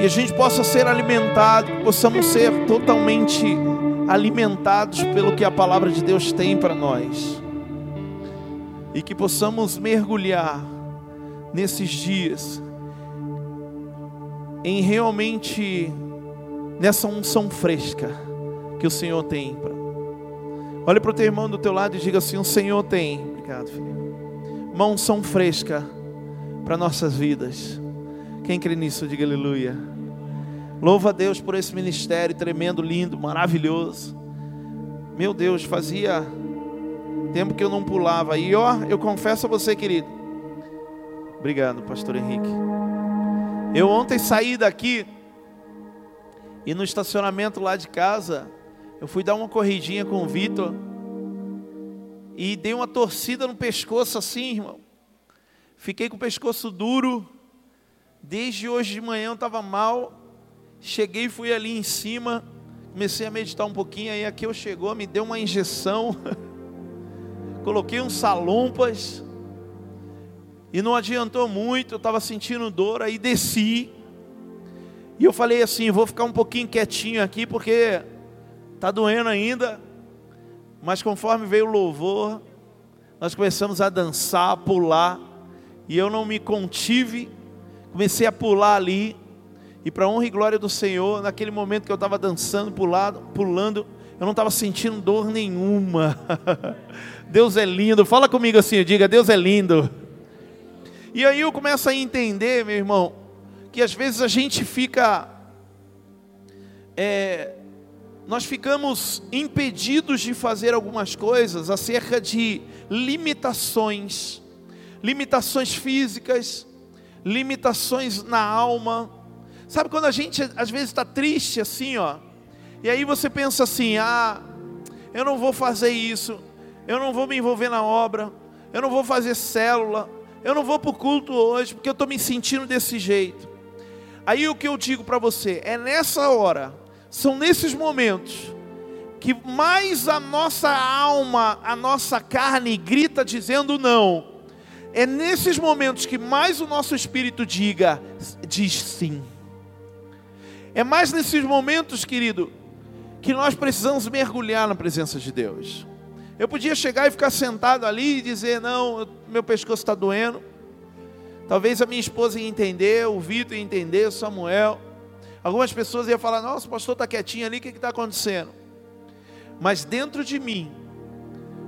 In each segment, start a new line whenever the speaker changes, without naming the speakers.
Que a gente possa ser alimentado, que possamos ser totalmente alimentados pelo que a palavra de Deus tem para nós. E que possamos mergulhar nesses dias em realmente nessa unção fresca que o Senhor tem. Olhe para o teu irmão do teu lado e diga assim: o Senhor tem. Obrigado, filho. Uma unção fresca para nossas vidas. Quem crê nisso, diga aleluia. Louva a Deus por esse ministério tremendo, lindo, maravilhoso. Meu Deus, fazia tempo que eu não pulava. E ó, eu confesso a você, querido. Obrigado, pastor Henrique. Eu ontem saí daqui e no estacionamento lá de casa, eu fui dar uma corridinha com o Vitor e dei uma torcida no pescoço assim, irmão. Fiquei com o pescoço duro. Desde hoje de manhã eu estava mal. Cheguei, fui ali em cima, comecei a meditar um pouquinho. Aí aqui eu chegou, me deu uma injeção. Coloquei uns salompas. E não adiantou muito, eu estava sentindo dor, aí desci. E eu falei assim: vou ficar um pouquinho quietinho aqui, porque está doendo ainda. Mas conforme veio o louvor, nós começamos a dançar, a pular. E eu não me contive, comecei a pular ali. E para honra e glória do Senhor, naquele momento que eu estava dançando, pulado, pulando, eu não estava sentindo dor nenhuma. Deus é lindo. Fala comigo assim, diga: Deus é lindo. E aí eu começo a entender, meu irmão, que às vezes a gente fica. É, nós ficamos impedidos de fazer algumas coisas acerca de limitações, limitações físicas, limitações na alma. Sabe quando a gente às vezes está triste assim, ó, e aí você pensa assim: ah, eu não vou fazer isso, eu não vou me envolver na obra, eu não vou fazer célula, eu não vou para o culto hoje porque eu estou me sentindo desse jeito. Aí o que eu digo para você é nessa hora, são nesses momentos que mais a nossa alma, a nossa carne grita dizendo não. É nesses momentos que mais o nosso espírito diga, diz sim. É mais nesses momentos, querido, que nós precisamos mergulhar na presença de Deus. Eu podia chegar e ficar sentado ali e dizer: Não, meu pescoço está doendo. Talvez a minha esposa ia entender, o Vitor ia entender, o Samuel. Algumas pessoas iam falar: Nossa, o pastor está quietinho ali, o que está acontecendo? Mas dentro de mim,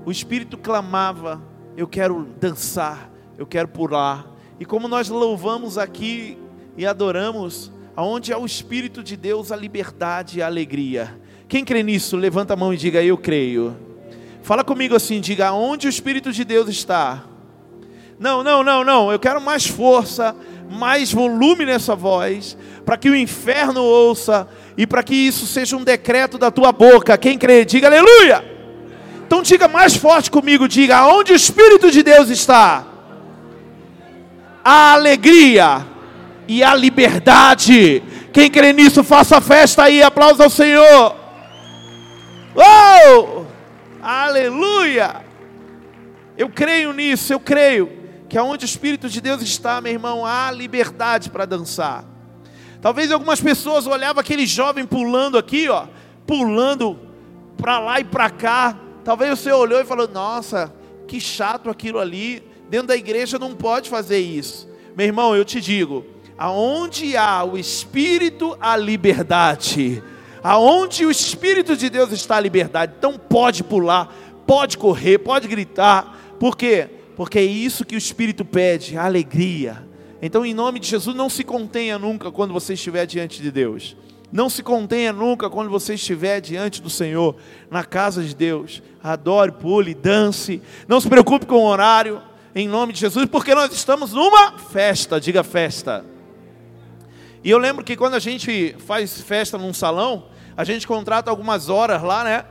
o Espírito clamava: Eu quero dançar, eu quero pular. E como nós louvamos aqui e adoramos, aonde há o Espírito de Deus, a liberdade e a alegria. Quem crê nisso, levanta a mão e diga: Eu creio. Fala comigo assim, diga onde o Espírito de Deus está. Não, não, não, não. Eu quero mais força, mais volume nessa voz, para que o inferno ouça e para que isso seja um decreto da tua boca. Quem crê, diga aleluia. Então diga mais forte comigo, diga aonde o Espírito de Deus está. A alegria e a liberdade. Quem crê nisso, faça festa aí, aplausos ao Senhor. Oh! Aleluia! Eu creio nisso, eu creio que aonde o Espírito de Deus está, meu irmão, há liberdade para dançar. Talvez algumas pessoas olhavam aquele jovem pulando aqui, ó, pulando para lá e para cá. Talvez você olhou e falou: "Nossa, que chato aquilo ali. Dentro da igreja não pode fazer isso". Meu irmão, eu te digo, aonde há o Espírito, há liberdade. Aonde o Espírito de Deus está a liberdade. Então pode pular, pode correr, pode gritar. Por quê? Porque é isso que o Espírito pede, a alegria. Então, em nome de Jesus, não se contenha nunca quando você estiver diante de Deus. Não se contenha nunca quando você estiver diante do Senhor, na casa de Deus. Adore, pule, dance. Não se preocupe com o horário, em nome de Jesus, porque nós estamos numa festa, diga festa. E eu lembro que quando a gente faz festa num salão, a gente contrata algumas horas lá, né?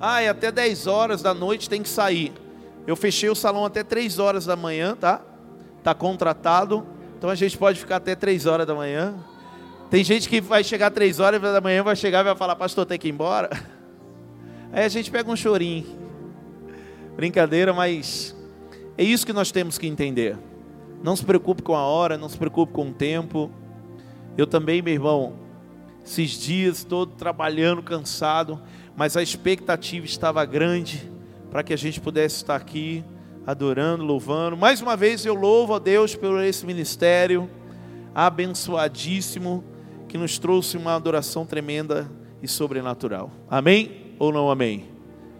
Ah, e até 10 horas da noite tem que sair. Eu fechei o salão até 3 horas da manhã, tá? Tá contratado. Então a gente pode ficar até 3 horas da manhã. Tem gente que vai chegar 3 horas da manhã, vai chegar e vai falar, pastor, tem que ir embora. Aí a gente pega um chorinho. Brincadeira, mas é isso que nós temos que entender. Não se preocupe com a hora, não se preocupe com o tempo. Eu também, meu irmão, esses dias todo trabalhando, cansado, mas a expectativa estava grande para que a gente pudesse estar aqui adorando, louvando. Mais uma vez eu louvo a Deus por esse ministério abençoadíssimo que nos trouxe uma adoração tremenda e sobrenatural. Amém ou não amém?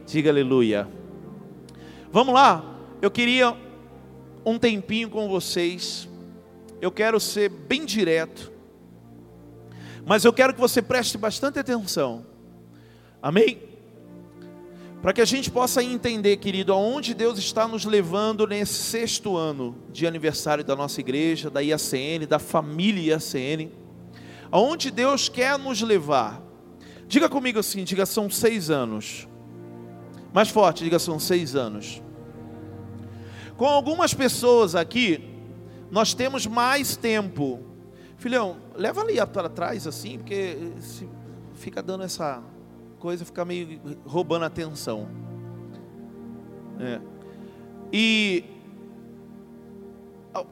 Diga aleluia. Vamos lá. Eu queria um tempinho com vocês. Eu quero ser bem direto. Mas eu quero que você preste bastante atenção. Amém? Para que a gente possa entender, querido, aonde Deus está nos levando nesse sexto ano de aniversário da nossa igreja, da IACN, da família IACN. Aonde Deus quer nos levar. Diga comigo assim, diga são seis anos. Mais forte, diga são seis anos. Com algumas pessoas aqui, nós temos mais tempo. Filhão, leva ali para trás assim, porque fica dando essa coisa fica meio roubando a atenção. É. E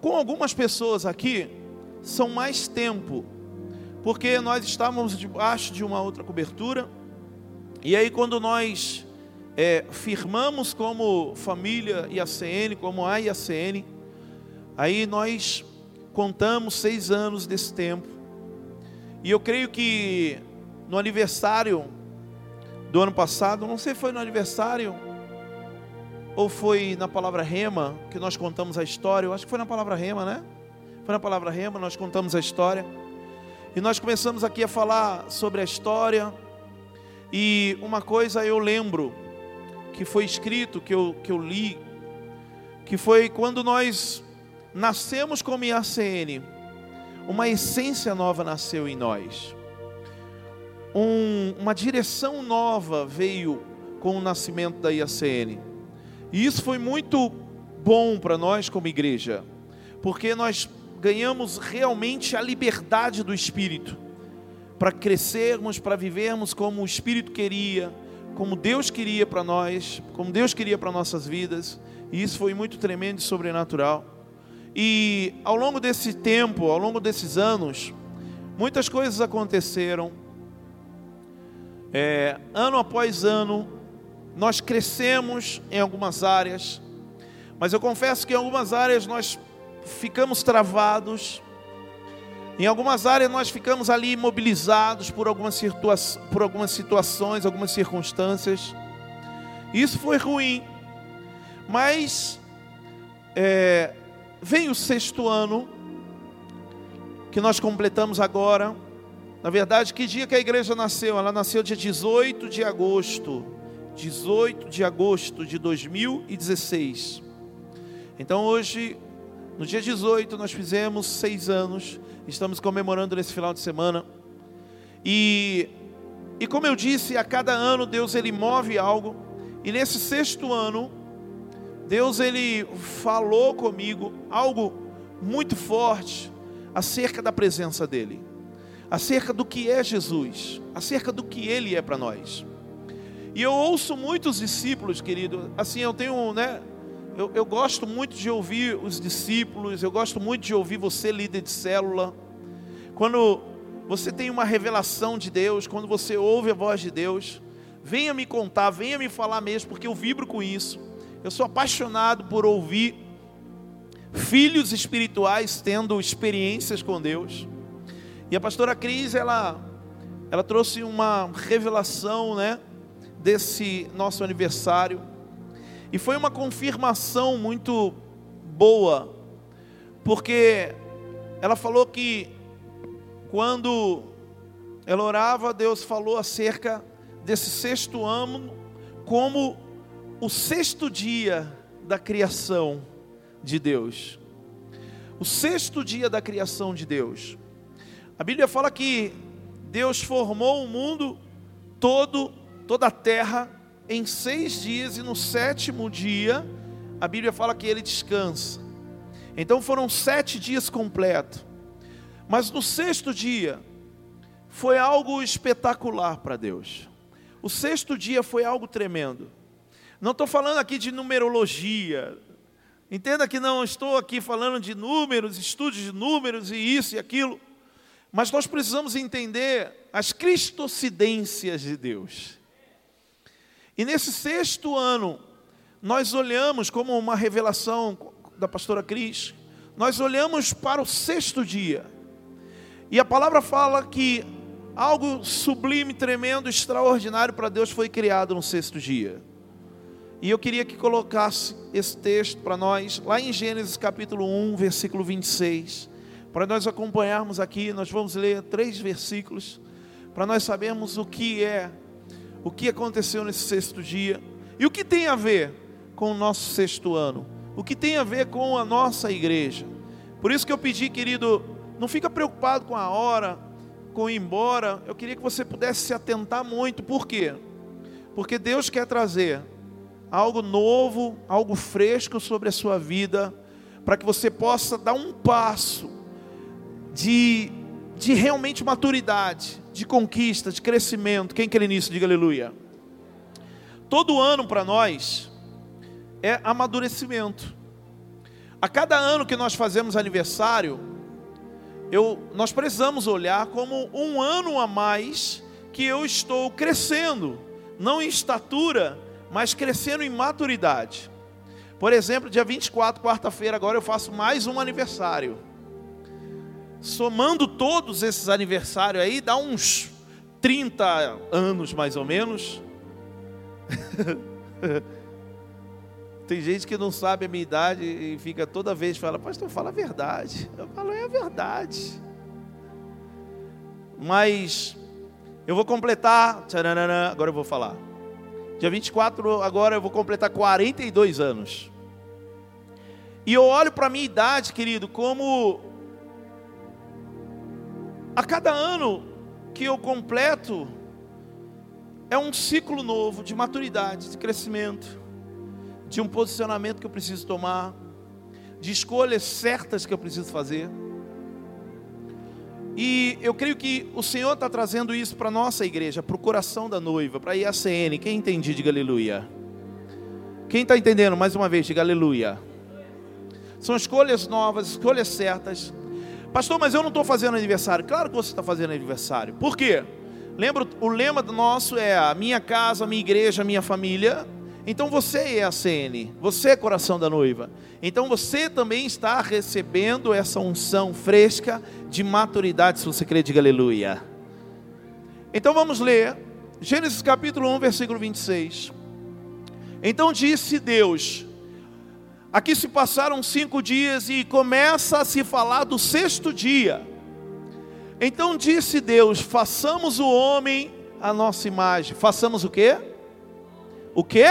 com algumas pessoas aqui são mais tempo, porque nós estávamos debaixo de uma outra cobertura, e aí quando nós é, firmamos como família IACN, como a IACN, aí nós contamos seis anos desse tempo, e eu creio que no aniversário do ano passado, não sei se foi no aniversário ou foi na palavra rema que nós contamos a história. Eu acho que foi na palavra rema, né? Foi na palavra rema, nós contamos a história. E nós começamos aqui a falar sobre a história. E uma coisa eu lembro que foi escrito, que eu, que eu li, que foi quando nós nascemos como IACN, uma essência nova nasceu em nós um, uma direção nova veio com o nascimento da IACN. E isso foi muito bom para nós como igreja, porque nós ganhamos realmente a liberdade do Espírito para crescermos, para vivermos como o Espírito queria, como Deus queria para nós, como Deus queria para nossas vidas. E isso foi muito tremendo e sobrenatural. E ao longo desse tempo, ao longo desses anos, muitas coisas aconteceram é, ano após ano, nós crescemos em algumas áreas, mas eu confesso que em algumas áreas nós ficamos travados, em algumas áreas nós ficamos ali imobilizados por algumas, situa por algumas situações, algumas circunstâncias. Isso foi ruim, mas é, vem o sexto ano que nós completamos agora. Na verdade, que dia que a igreja nasceu? Ela nasceu dia 18 de agosto. 18 de agosto de 2016. Então hoje, no dia 18, nós fizemos seis anos. Estamos comemorando nesse final de semana. E, e como eu disse, a cada ano Deus ele move algo. E nesse sexto ano, Deus ele falou comigo algo muito forte acerca da presença dele acerca do que é Jesus, acerca do que Ele é para nós. E eu ouço muitos discípulos, querido, assim, eu tenho, né, eu, eu gosto muito de ouvir os discípulos, eu gosto muito de ouvir você, líder de célula, quando você tem uma revelação de Deus, quando você ouve a voz de Deus, venha me contar, venha me falar mesmo, porque eu vibro com isso. Eu sou apaixonado por ouvir filhos espirituais tendo experiências com Deus. E a pastora Cris, ela, ela trouxe uma revelação, né, desse nosso aniversário. E foi uma confirmação muito boa, porque ela falou que quando ela orava, Deus falou acerca desse sexto ano como o sexto dia da criação de Deus. O sexto dia da criação de Deus. A Bíblia fala que Deus formou o mundo todo, toda a terra, em seis dias, e no sétimo dia, a Bíblia fala que ele descansa. Então foram sete dias completos. Mas no sexto dia, foi algo espetacular para Deus. O sexto dia foi algo tremendo. Não estou falando aqui de numerologia. Entenda que não estou aqui falando de números, estudos de números e isso e aquilo. Mas nós precisamos entender as cristocidências de Deus. E nesse sexto ano, nós olhamos como uma revelação da pastora Cris, nós olhamos para o sexto dia. E a palavra fala que algo sublime, tremendo, extraordinário para Deus foi criado no sexto dia. E eu queria que colocasse esse texto para nós, lá em Gênesis capítulo 1, versículo 26. Para nós acompanharmos aqui, nós vamos ler três versículos, para nós sabermos o que é, o que aconteceu nesse sexto dia, e o que tem a ver com o nosso sexto ano, o que tem a ver com a nossa igreja. Por isso que eu pedi, querido, não fica preocupado com a hora, com ir embora. Eu queria que você pudesse se atentar muito. Por quê? Porque Deus quer trazer algo novo, algo fresco sobre a sua vida, para que você possa dar um passo de, de realmente maturidade, de conquista, de crescimento. Quem crê nisso, diga aleluia. Todo ano para nós é amadurecimento. A cada ano que nós fazemos aniversário, eu, nós precisamos olhar como um ano a mais que eu estou crescendo, não em estatura, mas crescendo em maturidade. Por exemplo, dia 24, quarta-feira, agora eu faço mais um aniversário. Somando todos esses aniversários aí, dá uns 30 anos mais ou menos. Tem gente que não sabe a minha idade e fica toda vez fala, pastor, fala a verdade. Eu falo, é a verdade. Mas eu vou completar, agora eu vou falar. Dia 24, agora eu vou completar 42 anos. E eu olho para a minha idade, querido, como a cada ano que eu completo é um ciclo novo de maturidade, de crescimento, de um posicionamento que eu preciso tomar, de escolhas certas que eu preciso fazer. E eu creio que o Senhor está trazendo isso para a nossa igreja, para o coração da noiva, para a IACN. Quem entende, diga aleluia. Quem está entendendo, mais uma vez, diga aleluia. São escolhas novas, escolhas certas. Pastor, mas eu não estou fazendo aniversário. Claro que você está fazendo aniversário. Por quê? Lembra, o lema do nosso é a minha casa, a minha igreja, a minha família. Então você é a CN, você é coração da noiva. Então você também está recebendo essa unção fresca de maturidade, se você crê, diga aleluia. Então vamos ler Gênesis capítulo 1, versículo 26. Então disse Deus: Aqui se passaram cinco dias e começa a se falar do sexto dia. Então disse Deus: façamos o homem a nossa imagem. Façamos o quê? O quê?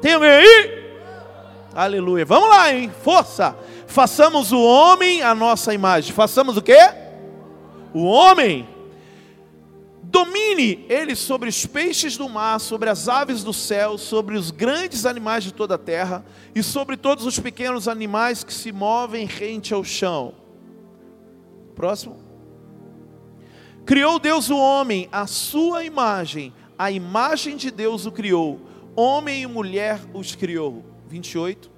Tem aí? Aleluia. Vamos lá, hein? Força. Façamos o homem a nossa imagem. Façamos o quê? O homem. Domine ele sobre os peixes do mar, sobre as aves do céu, sobre os grandes animais de toda a terra e sobre todos os pequenos animais que se movem rente ao chão. Próximo. Criou Deus o homem, a sua imagem, a imagem de Deus o criou, homem e mulher os criou. 28.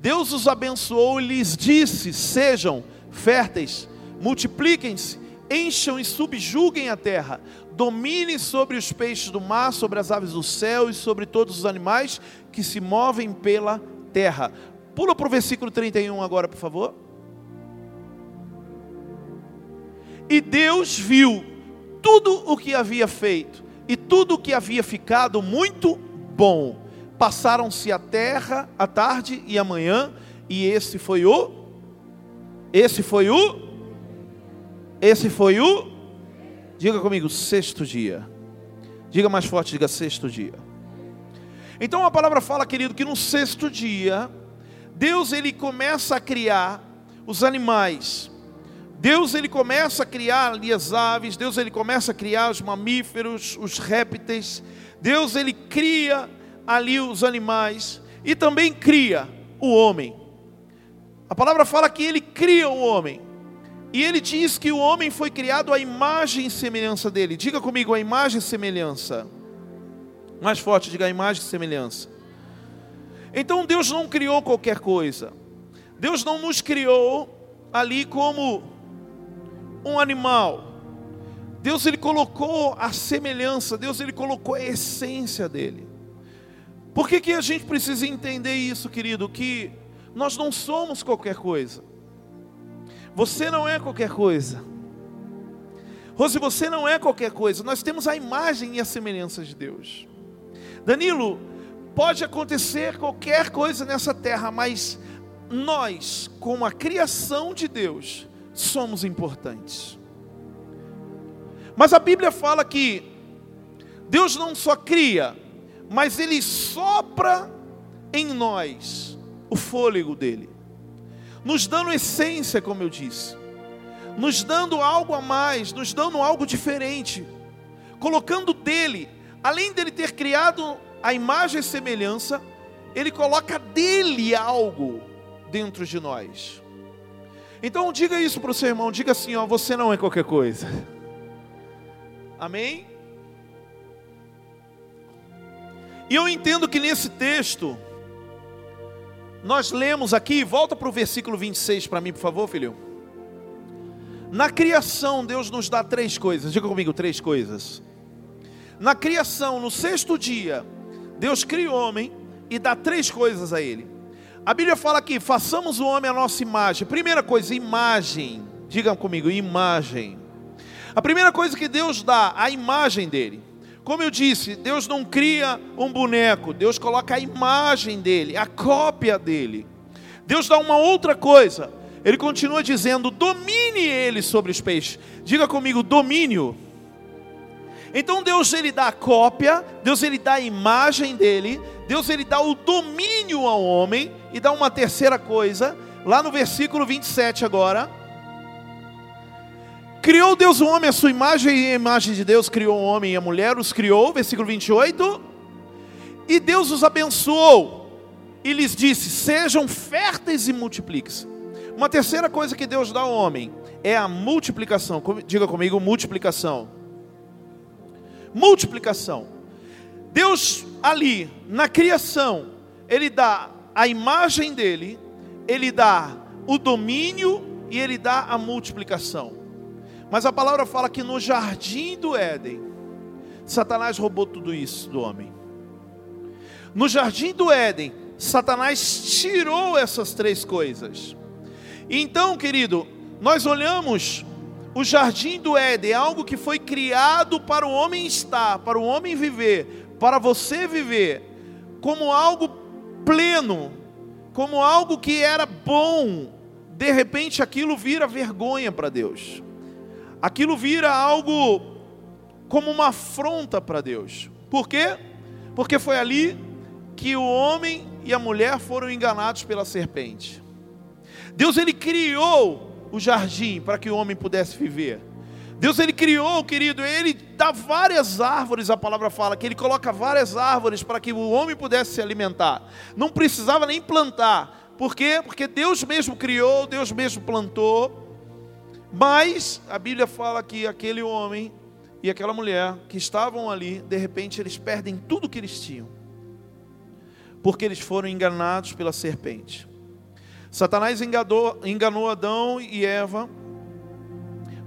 Deus os abençoou e lhes disse: Sejam férteis, multipliquem-se, encham e subjuguem a terra, dominem sobre os peixes do mar, sobre as aves do céu e sobre todos os animais que se movem pela terra. Pula para o versículo 31 agora, por favor. E Deus viu tudo o que havia feito, e tudo o que havia ficado muito bom. Passaram-se a terra, a tarde e a manhã, e esse foi o esse foi o esse foi o Diga comigo, sexto dia. Diga mais forte, diga sexto dia. Então a palavra fala, querido, que no sexto dia Deus ele começa a criar os animais. Deus ele começa a criar ali as aves, Deus ele começa a criar os mamíferos, os répteis, Deus ele cria ali os animais e também cria o homem. A palavra fala que ele cria o homem. E ele diz que o homem foi criado à imagem e semelhança dele. Diga comigo a imagem e semelhança. Mais forte, diga a imagem e semelhança. Então Deus não criou qualquer coisa. Deus não nos criou ali como um animal. Deus ele colocou a semelhança, Deus ele colocou a essência dele. Por que, que a gente precisa entender isso, querido? Que nós não somos qualquer coisa. Você não é qualquer coisa. Rose, você não é qualquer coisa. Nós temos a imagem e a semelhança de Deus. Danilo, pode acontecer qualquer coisa nessa terra, mas nós, como a criação de Deus, somos importantes. Mas a Bíblia fala que Deus não só cria, mas Ele sopra em nós o fôlego dele, nos dando essência, como eu disse, nos dando algo a mais, nos dando algo diferente, colocando dele, além dele ter criado a imagem e semelhança, ele coloca dele algo dentro de nós. Então diga isso para o seu irmão, diga assim, ó, você não é qualquer coisa. Amém? E eu entendo que nesse texto, nós lemos aqui, volta para o versículo 26 para mim, por favor, filho. Na criação, Deus nos dá três coisas, diga comigo, três coisas. Na criação, no sexto dia, Deus cria o homem e dá três coisas a ele. A Bíblia fala aqui: façamos o homem a nossa imagem. Primeira coisa, imagem. Diga comigo, imagem. A primeira coisa que Deus dá, a imagem dele. Como eu disse, Deus não cria um boneco, Deus coloca a imagem dele, a cópia dele. Deus dá uma outra coisa. Ele continua dizendo: domine ele sobre os peixes. Diga comigo, domínio. Então Deus ele dá a cópia, Deus ele dá a imagem dele, Deus ele dá o domínio ao homem e dá uma terceira coisa, lá no versículo 27 agora. Criou Deus o homem, a sua imagem e a imagem de Deus criou o homem e a mulher, os criou, versículo 28. E Deus os abençoou e lhes disse: Sejam férteis e multipliquem-se. Uma terceira coisa que Deus dá ao homem é a multiplicação. Diga comigo, multiplicação. Multiplicação. Deus ali, na criação, Ele dá a imagem dele, Ele dá o domínio e Ele dá a multiplicação. Mas a palavra fala que no jardim do Éden, Satanás roubou tudo isso do homem. No jardim do Éden, Satanás tirou essas três coisas. Então, querido, nós olhamos o jardim do Éden, algo que foi criado para o homem estar, para o homem viver, para você viver, como algo pleno, como algo que era bom. De repente aquilo vira vergonha para Deus aquilo vira algo como uma afronta para Deus. Por quê? Porque foi ali que o homem e a mulher foram enganados pela serpente. Deus ele criou o jardim para que o homem pudesse viver. Deus ele criou, querido, ele dá várias árvores, a palavra fala que ele coloca várias árvores para que o homem pudesse se alimentar. Não precisava nem plantar. Por quê? Porque Deus mesmo criou, Deus mesmo plantou. Mas a Bíblia fala que aquele homem e aquela mulher que estavam ali, de repente eles perdem tudo que eles tinham, porque eles foram enganados pela serpente. Satanás enganou, enganou Adão e Eva,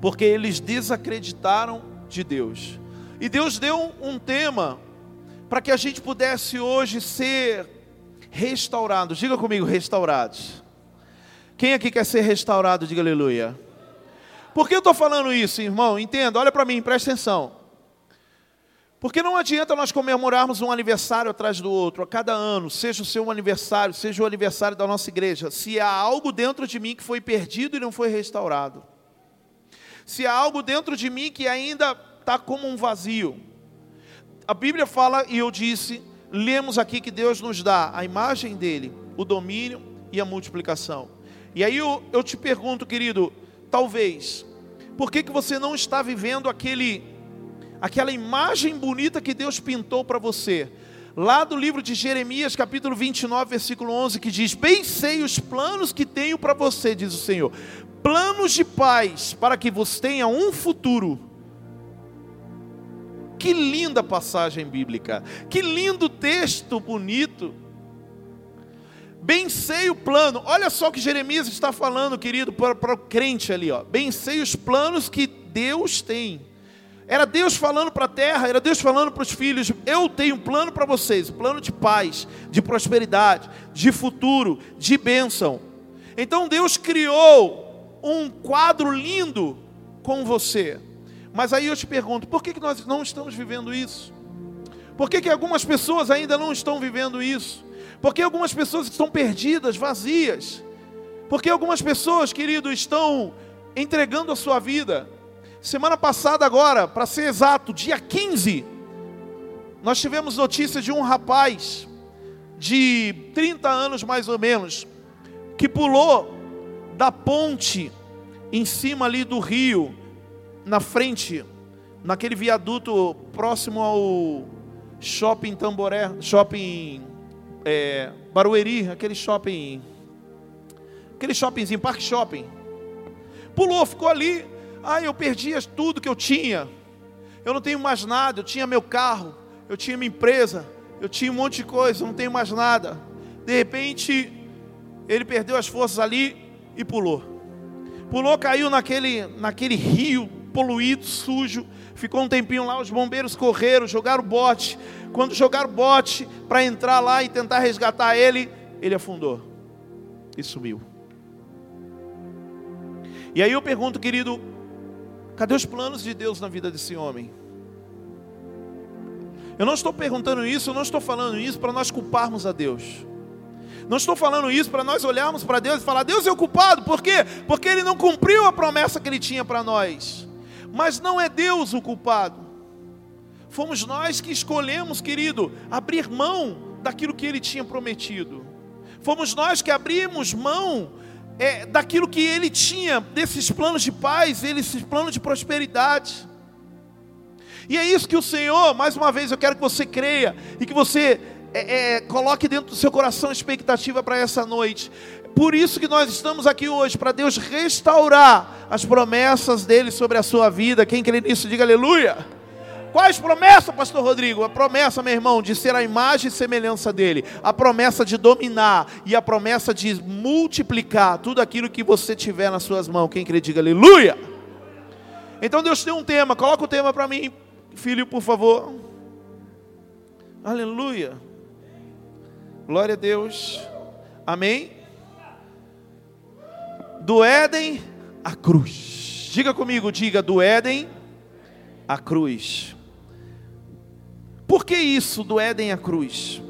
porque eles desacreditaram de Deus. E Deus deu um tema para que a gente pudesse hoje ser restaurados. Diga comigo, restaurados. Quem aqui quer ser restaurado, diga aleluia. Por que eu estou falando isso, irmão? Entenda, olha para mim, presta atenção. Porque não adianta nós comemorarmos um aniversário atrás do outro, a cada ano, seja o seu aniversário, seja o aniversário da nossa igreja, se há algo dentro de mim que foi perdido e não foi restaurado. Se há algo dentro de mim que ainda está como um vazio. A Bíblia fala, e eu disse, lemos aqui que Deus nos dá a imagem dele, o domínio e a multiplicação. E aí eu, eu te pergunto, querido, talvez, por que, que você não está vivendo aquele, aquela imagem bonita que Deus pintou para você? Lá do livro de Jeremias, capítulo 29, versículo 11, que diz: Bem sei os planos que tenho para você, diz o Senhor, planos de paz, para que você tenha um futuro. Que linda passagem bíblica, que lindo texto bonito. Bem sei o plano. Olha só o que Jeremias está falando, querido, para, para o crente ali, ó. Bem sei os planos que Deus tem. Era Deus falando para a terra, era Deus falando para os filhos: eu tenho um plano para vocês, plano de paz, de prosperidade, de futuro, de bênção. Então Deus criou um quadro lindo com você. Mas aí eu te pergunto: por que, que nós não estamos vivendo isso? Por que, que algumas pessoas ainda não estão vivendo isso? Porque algumas pessoas estão perdidas, vazias. Porque algumas pessoas, querido, estão entregando a sua vida. Semana passada, agora, para ser exato, dia 15, nós tivemos notícia de um rapaz de 30 anos mais ou menos, que pulou da ponte em cima ali do rio, na frente, naquele viaduto próximo ao shopping Tamboré, shopping é, Barueri, aquele shopping, aquele shoppingzinho, Parque Shopping. Pulou, ficou ali. Ah, eu perdi tudo que eu tinha. Eu não tenho mais nada. Eu tinha meu carro, eu tinha minha empresa, eu tinha um monte de coisa, eu não tenho mais nada. De repente, ele perdeu as forças ali e pulou. Pulou, caiu naquele, naquele rio poluído, sujo. Ficou um tempinho lá, os bombeiros correram, jogaram bote. Quando jogaram bote para entrar lá e tentar resgatar ele, ele afundou e sumiu. E aí eu pergunto, querido, cadê os planos de Deus na vida desse homem? Eu não estou perguntando isso, eu não estou falando isso para nós culparmos a Deus. Não estou falando isso para nós olharmos para Deus e falar: Deus é o culpado, por quê? Porque Ele não cumpriu a promessa que Ele tinha para nós. Mas não é Deus o culpado. Fomos nós que escolhemos, querido, abrir mão daquilo que ele tinha prometido. Fomos nós que abrimos mão é, daquilo que ele tinha, desses planos de paz, esses planos de prosperidade. E é isso que o Senhor, mais uma vez, eu quero que você creia e que você é, é, coloque dentro do seu coração expectativa para essa noite. Por isso que nós estamos aqui hoje, para Deus restaurar as promessas dele sobre a sua vida. Quem crê nisso, diga aleluia. Quais promessas, pastor Rodrigo? A promessa, meu irmão, de ser a imagem e semelhança dele, a promessa de dominar e a promessa de multiplicar tudo aquilo que você tiver nas suas mãos. Quem crê, diga aleluia. Então Deus tem um tema, coloca o tema para mim, filho, por favor. Aleluia. Glória a Deus. Amém. Do Éden à cruz. Diga comigo, diga do Éden à cruz. Por que isso do Éden à cruz?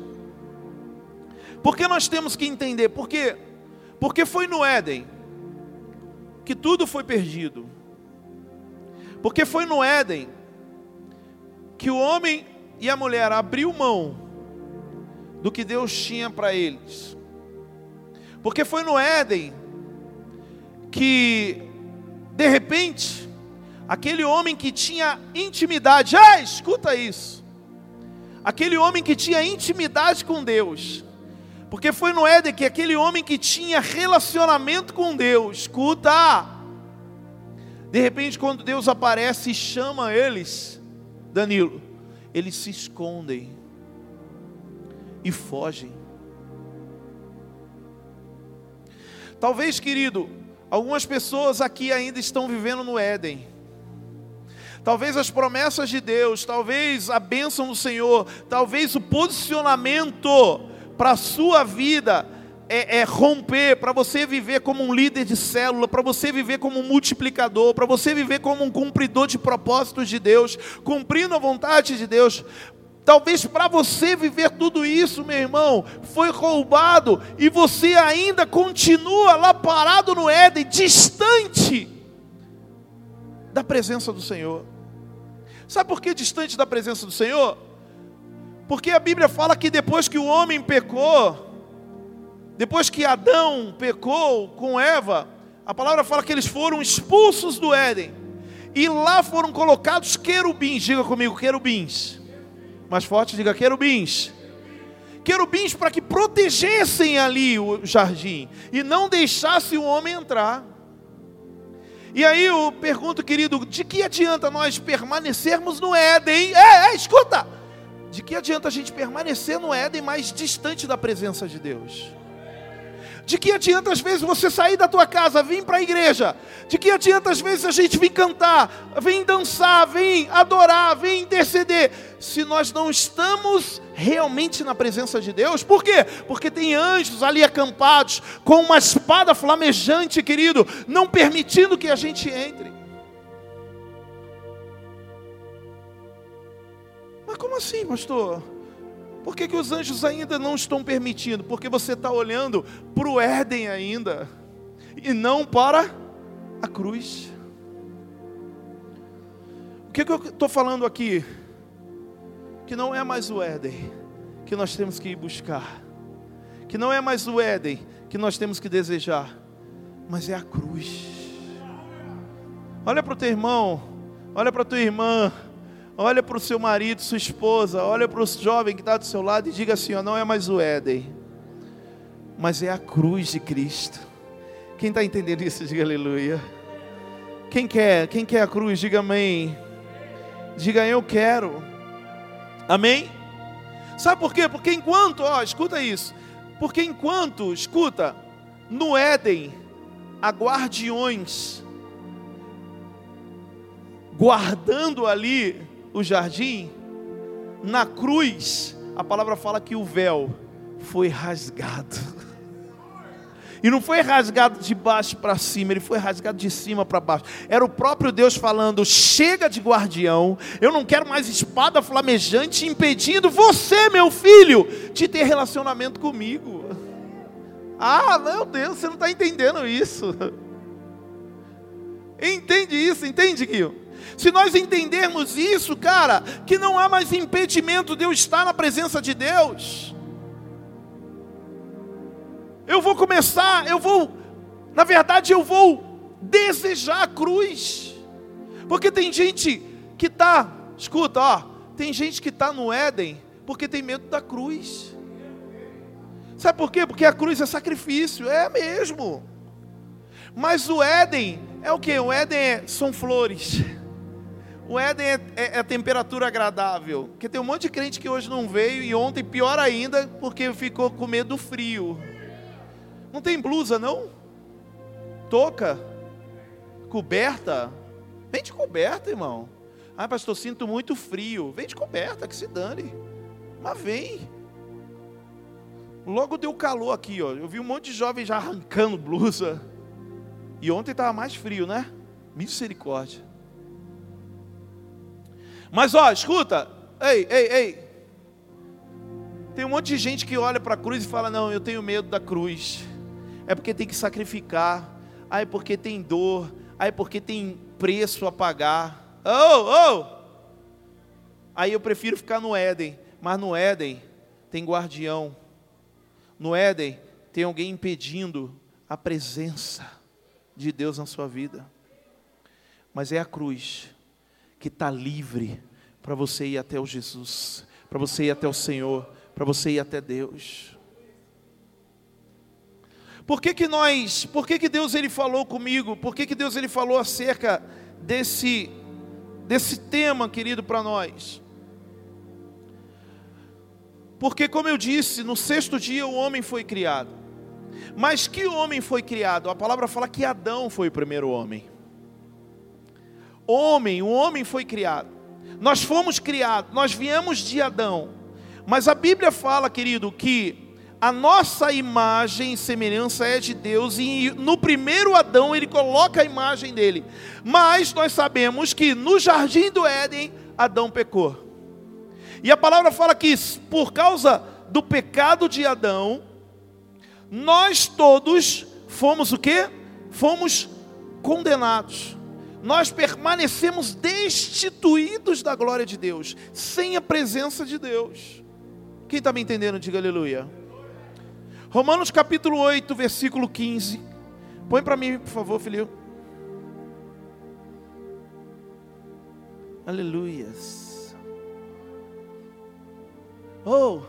Porque nós temos que entender, porque porque foi no Éden que tudo foi perdido. Porque foi no Éden que o homem e a mulher abriu mão do que Deus tinha para eles. Porque foi no Éden que de repente aquele homem que tinha intimidade, ah, escuta isso aquele homem que tinha intimidade com Deus. Porque foi no Éden que aquele homem que tinha relacionamento com Deus, escuta, de repente, quando Deus aparece e chama eles, Danilo, eles se escondem e fogem. Talvez, querido, algumas pessoas aqui ainda estão vivendo no Éden talvez as promessas de Deus, talvez a bênção do Senhor, talvez o posicionamento para a sua vida é, é romper, para você viver como um líder de célula, para você viver como um multiplicador, para você viver como um cumpridor de propósitos de Deus, cumprindo a vontade de Deus. Talvez para você viver tudo isso, meu irmão, foi roubado e você ainda continua lá parado no Éden, distante da presença do Senhor. Sabe por que distante da presença do Senhor? Porque a Bíblia fala que depois que o homem pecou, depois que Adão pecou com Eva, a palavra fala que eles foram expulsos do Éden. E lá foram colocados querubins. Diga comigo, querubins. Mais forte, diga querubins. Querubins para que protegessem ali o jardim e não deixasse o homem entrar. E aí eu pergunto, querido, de que adianta nós permanecermos no Éden? É, é, escuta! De que adianta a gente permanecer no Éden mais distante da presença de Deus? De que adianta às vezes você sair da tua casa, vir para a igreja? De que adianta às vezes a gente vir cantar, vir dançar, vir adorar, vir interceder, se nós não estamos realmente na presença de Deus? Por quê? Porque tem anjos ali acampados com uma espada flamejante, querido, não permitindo que a gente entre. Mas como assim, pastor? Por que, que os anjos ainda não estão permitindo? Porque você está olhando para o Éden ainda, e não para a cruz. O que, que eu estou falando aqui? Que não é mais o Éden que nós temos que ir buscar, que não é mais o Éden que nós temos que desejar, mas é a cruz. Olha para o teu irmão, olha para a tua irmã, Olha para o seu marido, sua esposa, olha para o jovem que está do seu lado e diga assim: ó, não é mais o Éden, mas é a cruz de Cristo. Quem está entendendo isso, diga aleluia. Quem quer? Quem quer a cruz? Diga amém. Diga eu quero. Amém? Sabe por quê? Porque enquanto, ó, escuta isso. Porque enquanto, escuta, no Éden, há guardiões guardando ali o jardim, na cruz, a palavra fala que o véu foi rasgado. E não foi rasgado de baixo para cima, ele foi rasgado de cima para baixo. Era o próprio Deus falando: chega de guardião, eu não quero mais espada flamejante impedindo você, meu filho, de ter relacionamento comigo. Ah, meu Deus, você não está entendendo isso. Entende isso, entende, Guilherme? Se nós entendermos isso, cara, que não há mais impedimento de eu estar na presença de Deus. Eu vou começar, eu vou, na verdade, eu vou desejar a cruz. Porque tem gente que está, escuta, ó, tem gente que está no Éden porque tem medo da cruz. Sabe por quê? Porque a cruz é sacrifício, é mesmo. Mas o Éden é o que? O Éden é, são flores. O Éden é, é, é, temperatura agradável. Porque tem um monte de crente que hoje não veio e ontem pior ainda porque ficou com medo do frio. Não tem blusa não? Toca? Coberta? Vem de coberta, irmão. Ah, pastor, sinto muito frio. Vem de coberta, que se dane. Mas vem. Logo deu calor aqui, ó. Eu vi um monte de jovens já arrancando blusa. E ontem estava mais frio, né? Misericórdia. Mas ó, escuta, ei, ei, ei. Tem um monte de gente que olha para a cruz e fala: Não, eu tenho medo da cruz. É porque tem que sacrificar. Aí porque tem dor. Aí porque tem preço a pagar. Oh, oh! Aí eu prefiro ficar no Éden. Mas no Éden tem guardião. No Éden tem alguém impedindo a presença de Deus na sua vida. Mas é a cruz que está livre para você ir até o Jesus, para você ir até o Senhor, para você ir até Deus. Por que, que nós, por que, que Deus ele falou comigo? Por que, que Deus ele falou acerca desse, desse tema, querido, para nós? Porque, como eu disse, no sexto dia o homem foi criado. Mas que homem foi criado? A palavra fala que Adão foi o primeiro homem homem, o homem foi criado. Nós fomos criados, nós viemos de Adão. Mas a Bíblia fala, querido, que a nossa imagem e semelhança é de Deus, e no primeiro Adão ele coloca a imagem dele. Mas nós sabemos que no jardim do Éden, Adão pecou. E a palavra fala que por causa do pecado de Adão, nós todos fomos o que? Fomos condenados nós permanecemos destituídos da glória de Deus, sem a presença de Deus. Quem está me entendendo, diga aleluia. Romanos capítulo 8, versículo 15. Põe para mim, por favor, filho. Aleluias. Oh,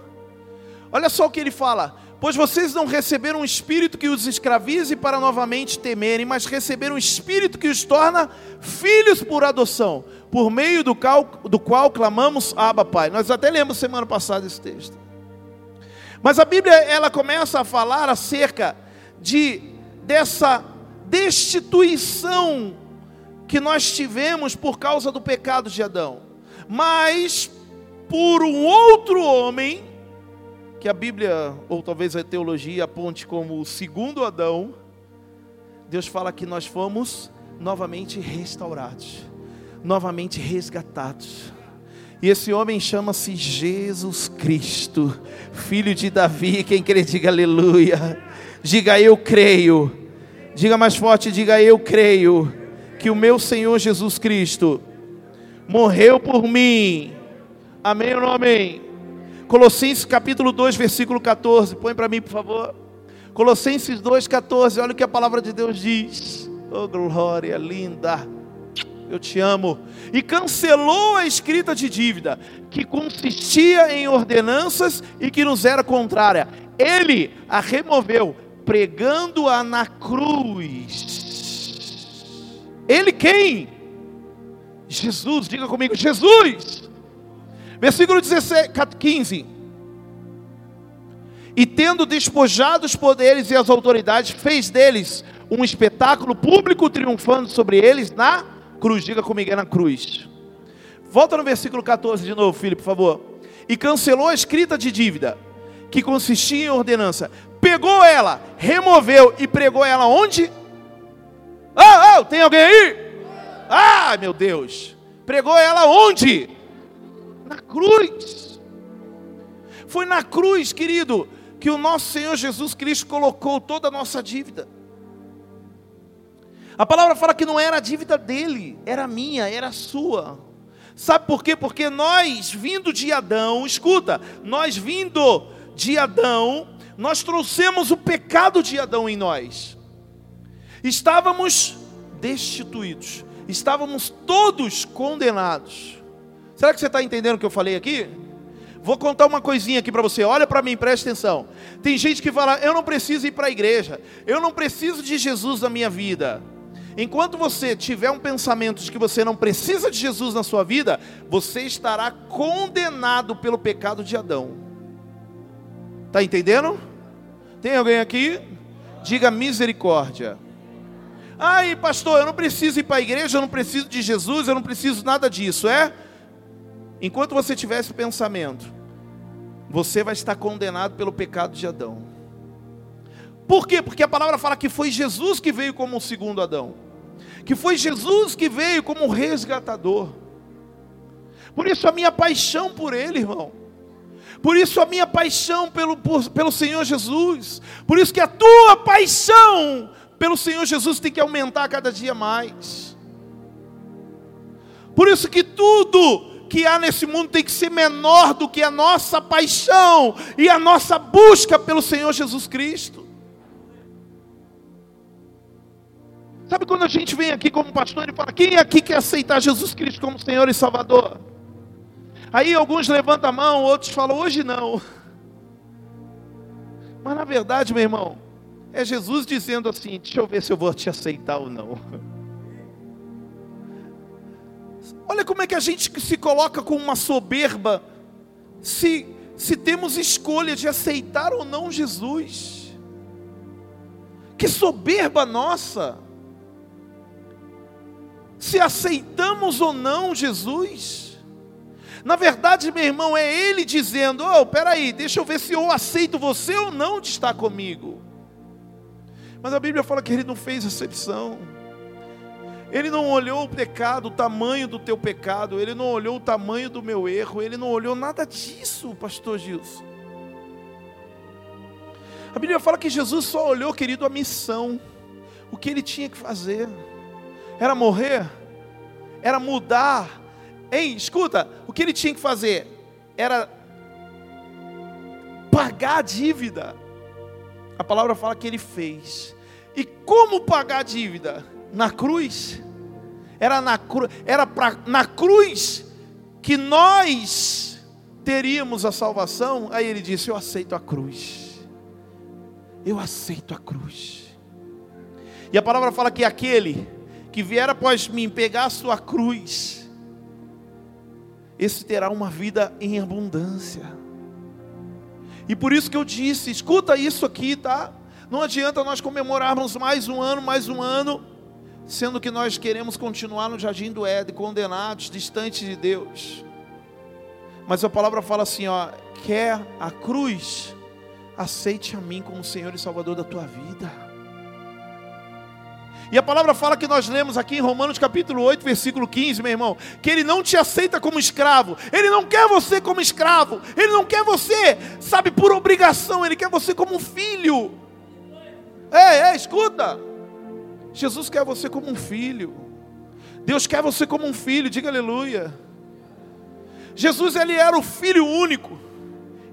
olha só o que ele fala Pois vocês não receberam um espírito que os escravize para novamente temerem, mas receberam um espírito que os torna filhos por adoção, por meio do qual, do qual clamamos Abba Pai. Nós até lemos semana passada esse texto. Mas a Bíblia ela começa a falar acerca de dessa destituição que nós tivemos por causa do pecado de Adão, mas por um outro homem, que a Bíblia, ou talvez a teologia, aponte como o segundo Adão, Deus fala que nós fomos novamente restaurados, novamente resgatados. E esse homem chama-se Jesus Cristo, filho de Davi. Quem crê, diga aleluia. Diga eu creio. Diga mais forte, diga eu creio que o meu Senhor Jesus Cristo morreu por mim. Amém ou não amém? Colossenses capítulo 2, versículo 14. Põe para mim, por favor. Colossenses 2, 14. Olha o que a palavra de Deus diz. Oh, glória linda. Eu te amo. E cancelou a escrita de dívida, que consistia em ordenanças e que nos era contrária. Ele a removeu, pregando-a na cruz ele quem? Jesus, diga comigo, Jesus. Versículo 16, 15. E tendo despojado os poderes e as autoridades, fez deles um espetáculo público, triunfando sobre eles na cruz. Diga comigo, é na cruz. Volta no versículo 14 de novo, filho, por favor. E cancelou a escrita de dívida, que consistia em ordenança. Pegou ela, removeu e pregou ela onde? Oh, oh, tem alguém aí? Ah, meu Deus. Pregou ela onde? Na cruz. Foi na cruz, querido, que o nosso Senhor Jesus Cristo colocou toda a nossa dívida. A palavra fala que não era a dívida dele, era minha, era sua. Sabe por quê? Porque nós, vindo de Adão, escuta, nós vindo de Adão, nós trouxemos o pecado de Adão em nós. Estávamos destituídos, estávamos todos condenados. Será que você está entendendo o que eu falei aqui? Vou contar uma coisinha aqui para você. Olha para mim, preste atenção. Tem gente que fala: eu não preciso ir para a igreja, eu não preciso de Jesus na minha vida. Enquanto você tiver um pensamento de que você não precisa de Jesus na sua vida, você estará condenado pelo pecado de Adão. Está entendendo? Tem alguém aqui? Diga misericórdia. Ai, pastor, eu não preciso ir para a igreja, eu não preciso de Jesus, eu não preciso nada disso, é? Enquanto você tiver esse pensamento, você vai estar condenado pelo pecado de Adão. Por quê? Porque a palavra fala que foi Jesus que veio como o segundo Adão, que foi Jesus que veio como o resgatador. Por isso a minha paixão por Ele, irmão. Por isso a minha paixão pelo, por, pelo Senhor Jesus. Por isso que a tua paixão pelo Senhor Jesus tem que aumentar cada dia mais. Por isso que tudo que há nesse mundo tem que ser menor do que a nossa paixão e a nossa busca pelo Senhor Jesus Cristo. Sabe quando a gente vem aqui como pastor e fala: quem aqui quer aceitar Jesus Cristo como Senhor e Salvador? Aí alguns levantam a mão, outros falam: hoje não. Mas na verdade, meu irmão, é Jesus dizendo assim: deixa eu ver se eu vou te aceitar ou não. Olha como é que a gente se coloca com uma soberba, se, se temos escolha de aceitar ou não Jesus. Que soberba nossa! Se aceitamos ou não Jesus. Na verdade, meu irmão, é Ele dizendo: Oh, peraí, deixa eu ver se eu aceito você ou não de estar comigo. Mas a Bíblia fala que ele não fez exceção. Ele não olhou o pecado, o tamanho do teu pecado, ele não olhou o tamanho do meu erro, ele não olhou nada disso, pastor Gilson. A Bíblia fala que Jesus só olhou, querido, a missão, o que ele tinha que fazer. Era morrer, era mudar. Ei, escuta, o que ele tinha que fazer era pagar a dívida a palavra fala que ele fez. E como pagar a dívida? Na cruz. Era na, cru, era pra, na cruz que nós teríamos a salvação. Aí ele disse: Eu aceito a cruz. Eu aceito a cruz. E a palavra fala que aquele que vier após mim pegar a sua cruz, esse terá uma vida em abundância. E por isso que eu disse, escuta isso aqui, tá? Não adianta nós comemorarmos mais um ano, mais um ano, sendo que nós queremos continuar no jardim do Éden, condenados, distantes de Deus. Mas a palavra fala assim, ó, quer a cruz, aceite a mim como Senhor e Salvador da tua vida. E a palavra fala que nós lemos aqui em Romanos capítulo 8, versículo 15, meu irmão, que ele não te aceita como escravo, ele não quer você como escravo, ele não quer você, sabe, por obrigação, ele quer você como filho. É, é, escuta. Jesus quer você como um filho. Deus quer você como um filho, diga aleluia. Jesus ele era o filho único.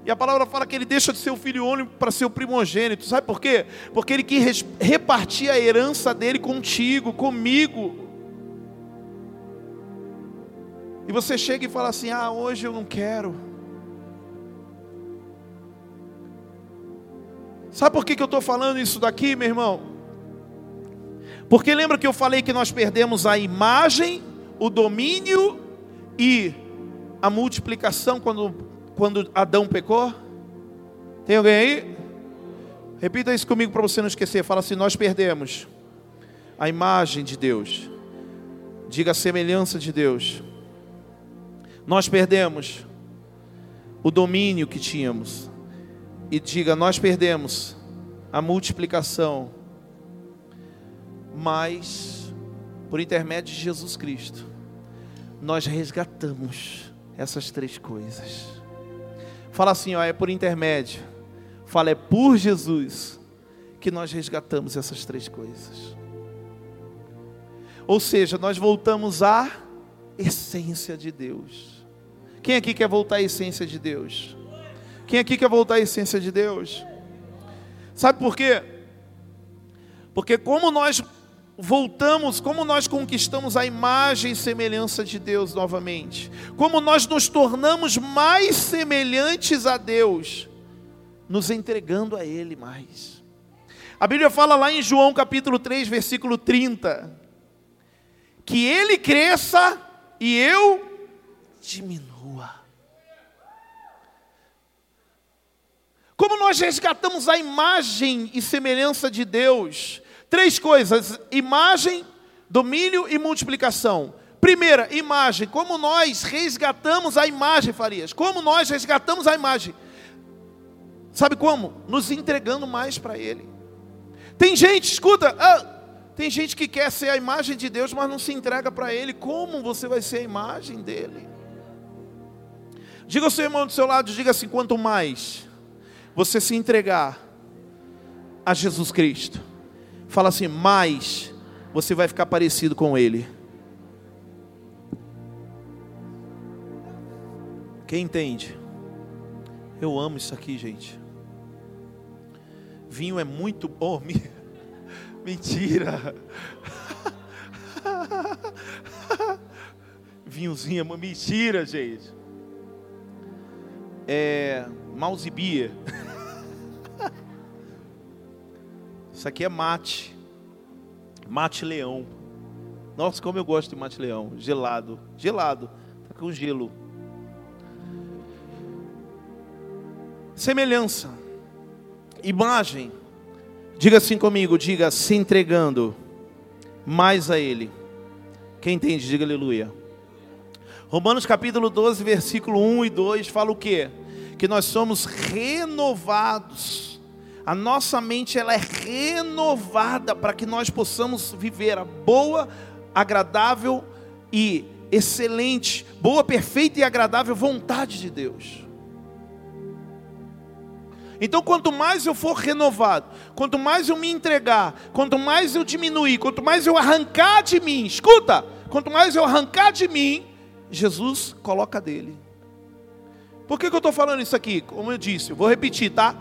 E a palavra fala que ele deixa de ser o filho único para ser o primogênito. Sabe por quê? Porque ele quis repartir a herança dele contigo, comigo. E você chega e fala assim: Ah, hoje eu não quero. Sabe por que, que eu estou falando isso daqui, meu irmão? Porque lembra que eu falei que nós perdemos a imagem, o domínio e a multiplicação quando quando Adão pecou? Tem alguém aí? Repita isso comigo para você não esquecer. Fala assim: Nós perdemos a imagem de Deus. Diga a semelhança de Deus. Nós perdemos o domínio que tínhamos. E diga: Nós perdemos a multiplicação. Mas, por intermédio de Jesus Cristo, nós resgatamos essas três coisas. Fala assim, ó, é por intermédio. Fala, é por Jesus que nós resgatamos essas três coisas. Ou seja, nós voltamos à essência de Deus. Quem aqui quer voltar à essência de Deus? Quem aqui quer voltar à essência de Deus? Sabe por quê? Porque como nós voltamos, como nós conquistamos a imagem e semelhança de Deus novamente, como nós nos tornamos mais semelhantes a Deus, nos entregando a Ele mais. A Bíblia fala lá em João capítulo 3, versículo 30, que Ele cresça e eu diminua. Como nós resgatamos a imagem e semelhança de Deus, Três coisas: imagem, domínio e multiplicação. Primeira, imagem. Como nós resgatamos a imagem, Farias? Como nós resgatamos a imagem? Sabe como? Nos entregando mais para Ele. Tem gente, escuta, ah, tem gente que quer ser a imagem de Deus, mas não se entrega para Ele. Como você vai ser a imagem dele? Diga ao seu irmão do seu lado, diga assim: quanto mais você se entregar a Jesus Cristo, Fala assim, mais você vai ficar parecido com ele. Quem entende? Eu amo isso aqui, gente. Vinho é muito bom. Mentira. Vinhozinho é mentira, gente. É mouse beer. Isso aqui é mate. Mate leão. Nossa, como eu gosto de mate leão. Gelado. Gelado. Tá com gelo. Semelhança. Imagem. Diga assim comigo, diga se entregando mais a Ele. Quem entende, diga aleluia. Romanos capítulo 12, versículo 1 e 2 fala o quê? Que nós somos renovados a nossa mente ela é renovada para que nós possamos viver a boa, agradável e excelente, boa, perfeita e agradável vontade de Deus. Então, quanto mais eu for renovado, quanto mais eu me entregar, quanto mais eu diminuir, quanto mais eu arrancar de mim, escuta, quanto mais eu arrancar de mim, Jesus coloca dele. Por que, que eu estou falando isso aqui? Como eu disse, eu vou repetir, tá?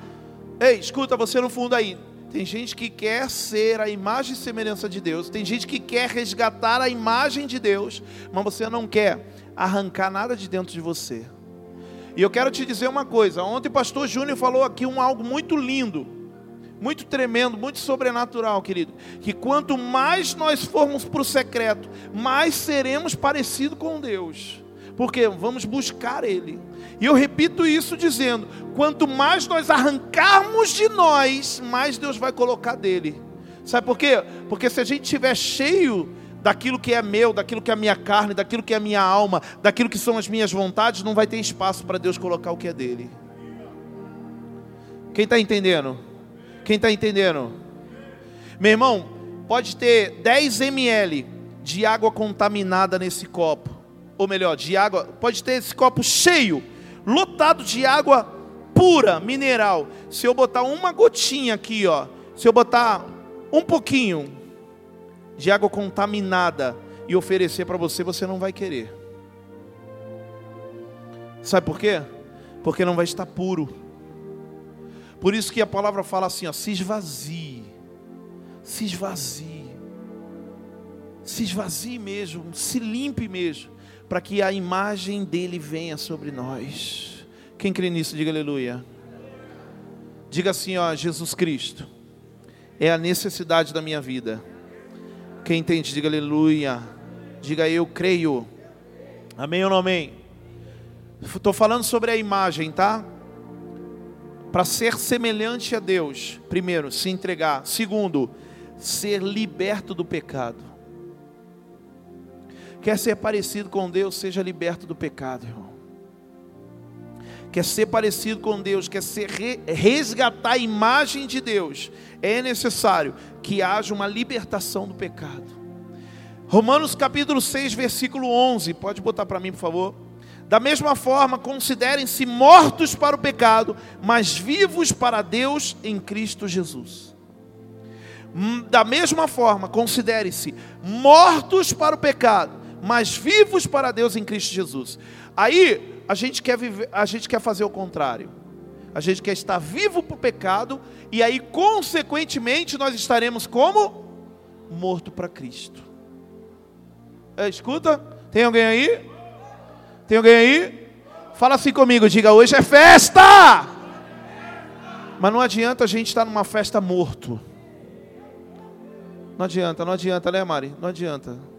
Ei, escuta você no fundo aí. Tem gente que quer ser a imagem e semelhança de Deus. Tem gente que quer resgatar a imagem de Deus, mas você não quer arrancar nada de dentro de você. E eu quero te dizer uma coisa. Ontem o pastor Júnior falou aqui um algo muito lindo, muito tremendo, muito sobrenatural, querido. Que quanto mais nós formos para o secreto, mais seremos parecidos com Deus Porque vamos buscar Ele. E eu repito isso dizendo: quanto mais nós arrancarmos de nós, mais Deus vai colocar dele. Sabe por quê? Porque se a gente estiver cheio daquilo que é meu, daquilo que é a minha carne, daquilo que é a minha alma, daquilo que são as minhas vontades, não vai ter espaço para Deus colocar o que é dele. Quem está entendendo? Quem está entendendo? Meu irmão, pode ter 10 ml de água contaminada nesse copo, ou melhor, de água, pode ter esse copo cheio, lotado de água pura, mineral. Se eu botar uma gotinha aqui, ó, se eu botar um pouquinho de água contaminada e oferecer para você, você não vai querer. Sabe por quê? Porque não vai estar puro. Por isso que a palavra fala assim, ó, se esvazie. Se esvazie. Se esvazie mesmo, se limpe mesmo, para que a imagem dele venha sobre nós. Quem crê nisso, diga aleluia. Diga assim, ó, Jesus Cristo é a necessidade da minha vida. Quem entende, diga aleluia. Diga eu creio. Amém ou não amém? Estou falando sobre a imagem, tá? para ser semelhante a Deus, primeiro, se entregar. Segundo, ser liberto do pecado. Quer ser parecido com Deus, seja liberto do pecado, irmão. Quer ser parecido com Deus, quer ser resgatar a imagem de Deus, é necessário que haja uma libertação do pecado. Romanos capítulo 6, versículo 11, pode botar para mim, por favor? Da mesma forma, considerem-se mortos para o pecado, mas vivos para Deus em Cristo Jesus. Da mesma forma, considerem-se mortos para o pecado, mas vivos para Deus em Cristo Jesus. Aí a gente quer viver, a gente quer fazer o contrário. A gente quer estar vivo para o pecado e aí consequentemente nós estaremos como morto para Cristo. É, escuta, tem alguém aí? Tem alguém aí? Fala assim comigo, diga: hoje é festa! Mas não adianta a gente estar numa festa morto. Não adianta, não adianta, né, Mari? Não adianta.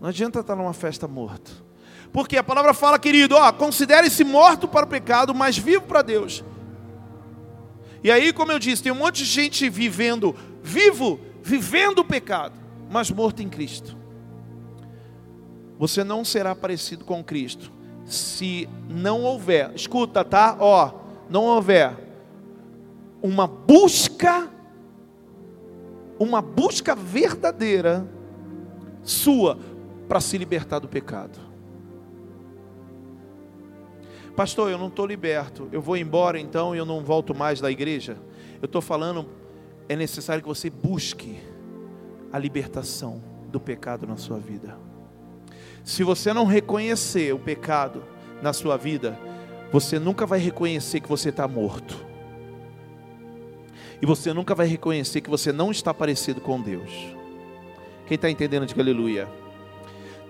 Não adianta estar numa festa morto. Porque a palavra fala, querido, ó, considere-se morto para o pecado, mas vivo para Deus. E aí, como eu disse, tem um monte de gente vivendo, vivo, vivendo o pecado, mas morto em Cristo. Você não será parecido com Cristo se não houver, escuta, tá? Ó, não houver uma busca uma busca verdadeira sua para se libertar do pecado. Pastor, eu não estou liberto, eu vou embora então e eu não volto mais da igreja. Eu estou falando, é necessário que você busque a libertação do pecado na sua vida. Se você não reconhecer o pecado na sua vida, você nunca vai reconhecer que você está morto. E você nunca vai reconhecer que você não está parecido com Deus. Quem está entendendo, diga aleluia.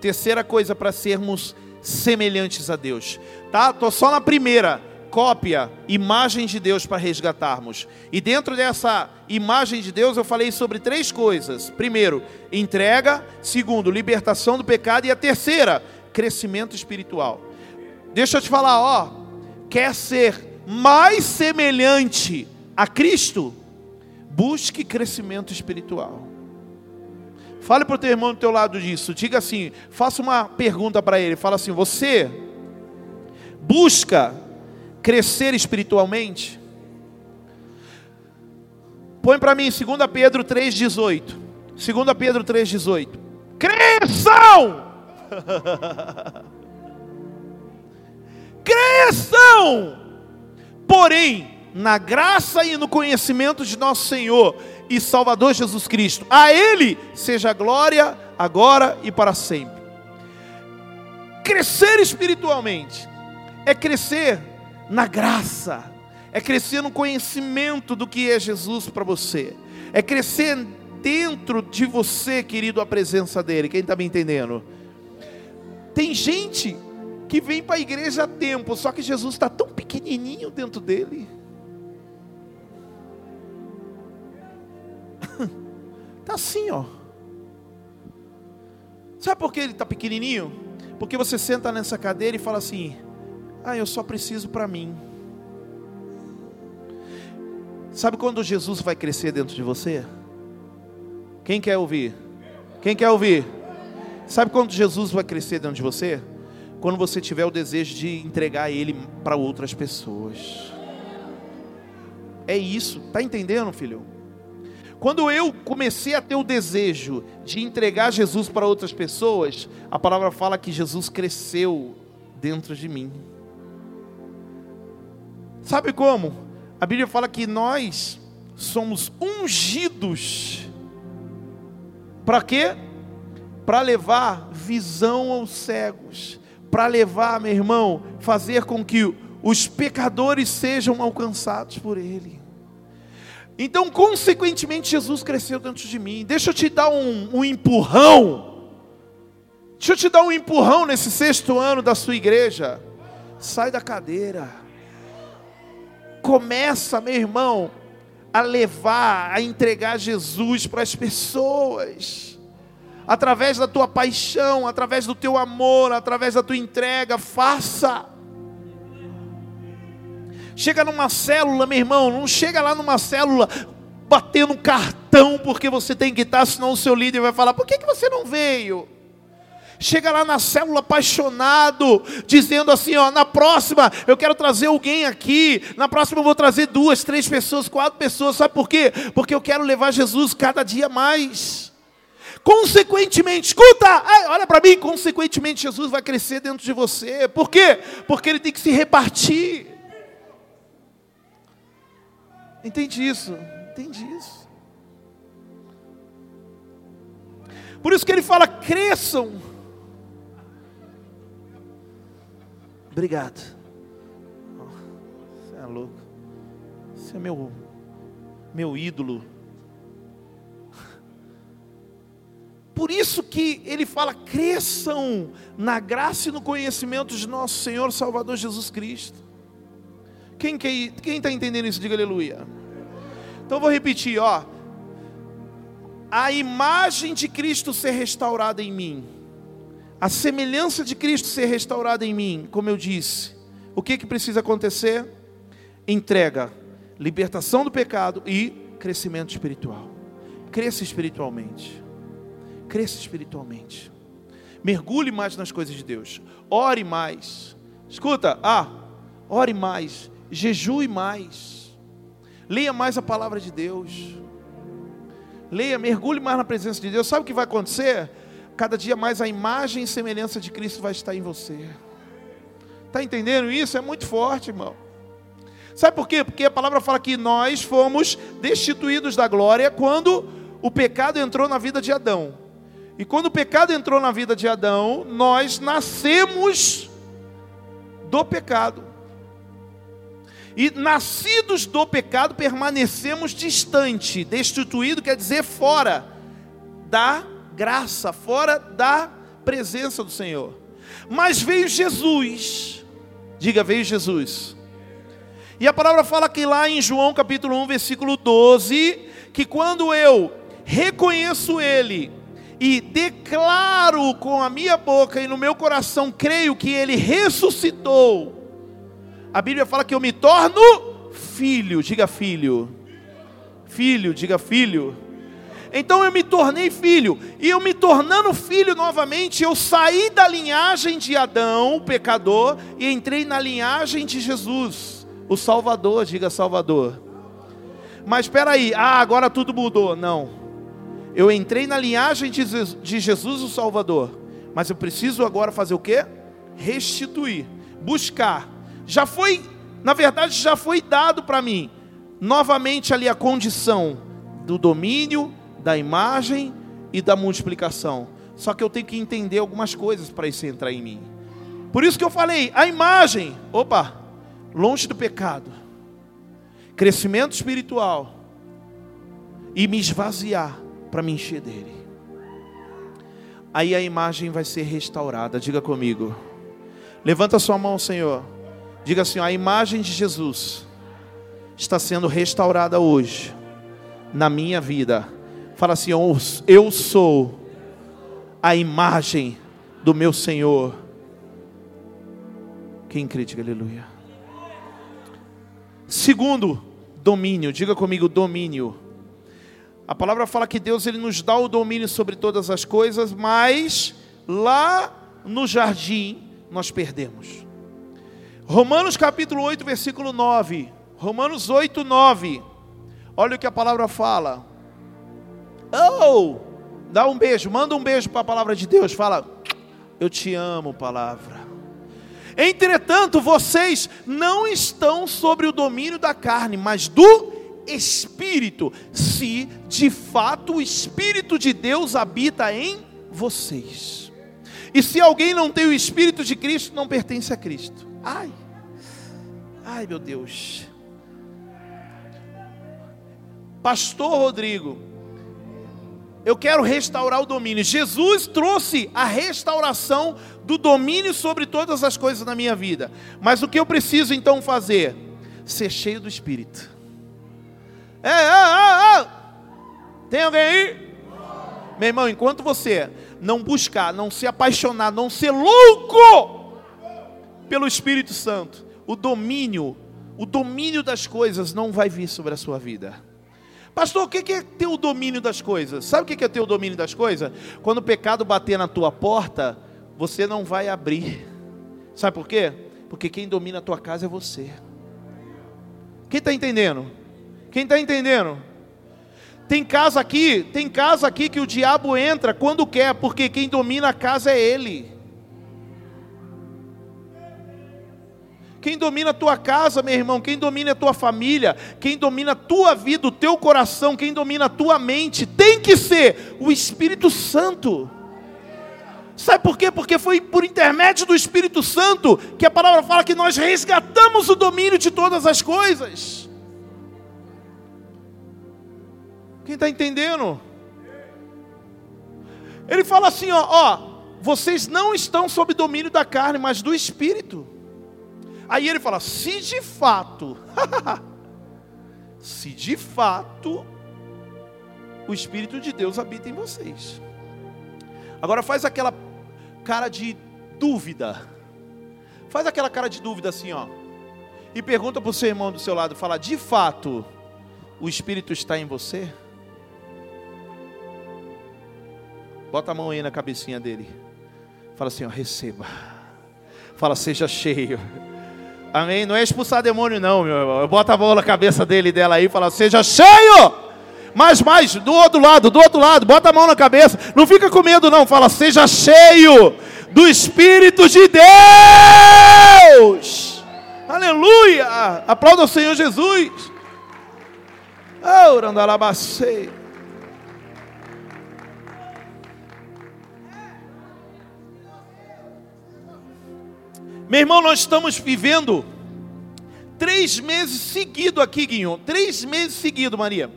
Terceira coisa para sermos semelhantes a Deus. Tá? Tô só na primeira cópia, imagem de Deus para resgatarmos. E dentro dessa imagem de Deus eu falei sobre três coisas. Primeiro, entrega. Segundo, libertação do pecado. E a terceira, crescimento espiritual. Deixa eu te falar, ó. Quer ser mais semelhante a Cristo? Busque crescimento espiritual. Fale para o teu irmão do teu lado disso. Diga assim, faça uma pergunta para ele. Fala assim: você busca crescer espiritualmente? Põe para mim 2 Pedro 3,18. 2 Pedro 3,18. Cresçam! Cresçam! Porém, na graça e no conhecimento de nosso Senhor e Salvador Jesus Cristo, a Ele seja glória agora e para sempre. Crescer espiritualmente é crescer na graça, é crescer no conhecimento do que é Jesus para você, é crescer dentro de você, querido, a presença dEle. Quem está me entendendo? Tem gente que vem para a igreja há tempo, só que Jesus está tão pequenininho dentro dele. Está assim, ó. Sabe por que ele está pequenininho? Porque você senta nessa cadeira e fala assim: Ah, eu só preciso para mim. Sabe quando Jesus vai crescer dentro de você? Quem quer ouvir? Quem quer ouvir? Sabe quando Jesus vai crescer dentro de você? Quando você tiver o desejo de entregar ele para outras pessoas. É isso, tá entendendo, filho? Quando eu comecei a ter o desejo de entregar Jesus para outras pessoas, a palavra fala que Jesus cresceu dentro de mim. Sabe como? A Bíblia fala que nós somos ungidos. Para quê? Para levar visão aos cegos, para levar, meu irmão, fazer com que os pecadores sejam alcançados por Ele. Então, consequentemente, Jesus cresceu dentro de mim. Deixa eu te dar um, um empurrão. Deixa eu te dar um empurrão nesse sexto ano da sua igreja. Sai da cadeira. Começa, meu irmão, a levar, a entregar Jesus para as pessoas. Através da tua paixão, através do teu amor, através da tua entrega, faça. Chega numa célula, meu irmão, não chega lá numa célula batendo cartão porque você tem que estar, senão o seu líder vai falar: por que, que você não veio? Chega lá na célula apaixonado, dizendo assim: ó, na próxima eu quero trazer alguém aqui, na próxima eu vou trazer duas, três pessoas, quatro pessoas, sabe por quê? Porque eu quero levar Jesus cada dia mais. Consequentemente, escuta, olha para mim, consequentemente Jesus vai crescer dentro de você. Por quê? Porque ele tem que se repartir. Entende isso? Entende isso? Por isso que ele fala: cresçam. Obrigado. Você é louco. Você é meu, meu ídolo. Por isso que ele fala: cresçam na graça e no conhecimento de nosso Senhor Salvador Jesus Cristo. Quem está entendendo isso? Diga aleluia. Então vou repetir, ó. A imagem de Cristo ser restaurada em mim, a semelhança de Cristo ser restaurada em mim, como eu disse, o que, que precisa acontecer? Entrega, libertação do pecado e crescimento espiritual. Cresça espiritualmente. Cresça espiritualmente. Mergulhe mais nas coisas de Deus. Ore mais. Escuta, ah, ore mais jejue mais, leia mais a palavra de Deus, leia, mergulhe mais na presença de Deus. Sabe o que vai acontecer? Cada dia mais a imagem e semelhança de Cristo vai estar em você. Está entendendo isso? É muito forte, irmão. Sabe por quê? Porque a palavra fala que nós fomos destituídos da glória quando o pecado entrou na vida de Adão. E quando o pecado entrou na vida de Adão, nós nascemos do pecado. E nascidos do pecado, permanecemos distante. Destituído quer dizer fora da graça, fora da presença do Senhor. Mas veio Jesus. Diga, veio Jesus. E a palavra fala que lá em João capítulo 1, versículo 12, que quando eu reconheço Ele e declaro com a minha boca e no meu coração creio que Ele ressuscitou, a Bíblia fala que eu me torno filho, diga filho. Filho, diga filho. Então eu me tornei filho, e eu me tornando filho novamente, eu saí da linhagem de Adão, o pecador, e entrei na linhagem de Jesus, o Salvador, diga Salvador. Mas espera aí, ah, agora tudo mudou. Não. Eu entrei na linhagem de Jesus, o Salvador, mas eu preciso agora fazer o quê? Restituir, buscar já foi, na verdade, já foi dado para mim novamente ali a condição do domínio, da imagem e da multiplicação. Só que eu tenho que entender algumas coisas para isso entrar em mim. Por isso que eu falei, a imagem, opa, longe do pecado, crescimento espiritual e me esvaziar para me encher dele. Aí a imagem vai ser restaurada. Diga comigo. Levanta sua mão, Senhor. Diga assim: a imagem de Jesus está sendo restaurada hoje na minha vida. Fala assim: eu sou a imagem do meu Senhor. Quem crê, diga aleluia. Segundo, domínio. Diga comigo, domínio. A palavra fala que Deus ele nos dá o domínio sobre todas as coisas, mas lá no jardim nós perdemos. Romanos capítulo 8, versículo 9. Romanos 8, 9. Olha o que a palavra fala. Oh! Dá um beijo, manda um beijo para a palavra de Deus. Fala, eu te amo, palavra. Entretanto, vocês não estão sobre o domínio da carne, mas do Espírito, se de fato o Espírito de Deus habita em vocês. E se alguém não tem o Espírito de Cristo, não pertence a Cristo. Ai, ai meu Deus. Pastor Rodrigo, eu quero restaurar o domínio. Jesus trouxe a restauração do domínio sobre todas as coisas na minha vida. Mas o que eu preciso então fazer? Ser cheio do Espírito. É, é, é, é. Tem alguém aí? Meu irmão, enquanto você não buscar, não se apaixonar, não ser louco pelo Espírito Santo, o domínio, o domínio das coisas não vai vir sobre a sua vida. Pastor, o que é ter o domínio das coisas? Sabe o que é ter o domínio das coisas? Quando o pecado bater na tua porta, você não vai abrir. Sabe por quê? Porque quem domina a tua casa é você. Quem está entendendo? Quem está entendendo? Tem casa aqui, tem casa aqui que o diabo entra quando quer, porque quem domina a casa é ele. Quem domina a tua casa, meu irmão, quem domina a tua família, quem domina a tua vida, o teu coração, quem domina a tua mente, tem que ser o Espírito Santo. Sabe por quê? Porque foi por intermédio do Espírito Santo que a palavra fala que nós resgatamos o domínio de todas as coisas. Quem está entendendo? Ele fala assim: ó, ó, vocês não estão sob domínio da carne, mas do Espírito. Aí ele fala: se de fato, se de fato o Espírito de Deus habita em vocês. Agora faz aquela cara de dúvida. Faz aquela cara de dúvida assim, ó. E pergunta para o seu irmão do seu lado, fala: "De fato, o Espírito está em você?" Bota a mão aí na cabecinha dele. Fala assim, ó, receba. Fala, seja cheio. Amém? Não é expulsar demônio, não, meu irmão. Bota a mão na cabeça dele e dela aí e fala: Seja cheio! Mais, mais, do outro lado, do outro lado, bota a mão na cabeça. Não fica com medo, não. Fala: Seja cheio do Espírito de Deus. Aleluia! Aplauda o Senhor Jesus. Oh, Randalabacei. Meu irmão, nós estamos vivendo três meses seguidos aqui, Guinho. Três meses seguidos, Maria.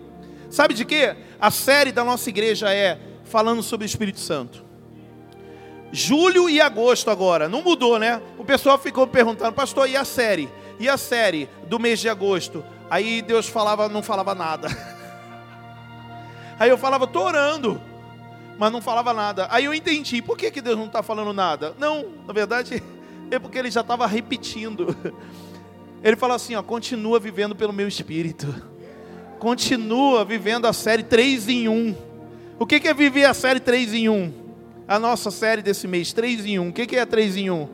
Sabe de quê? A série da nossa igreja é falando sobre o Espírito Santo. Julho e agosto agora. Não mudou, né? O pessoal ficou perguntando, pastor, e a série? E a série do mês de agosto? Aí Deus falava, não falava nada. Aí eu falava, estou orando, mas não falava nada. Aí eu entendi, por que, que Deus não está falando nada? Não, na verdade, é porque ele já estava repetindo. Ele fala assim: ó, continua vivendo pelo meu espírito. Continua vivendo a série 3 em 1. O que é viver a série 3 em 1? A nossa série desse mês, 3 em 1. O que é 3 em 1?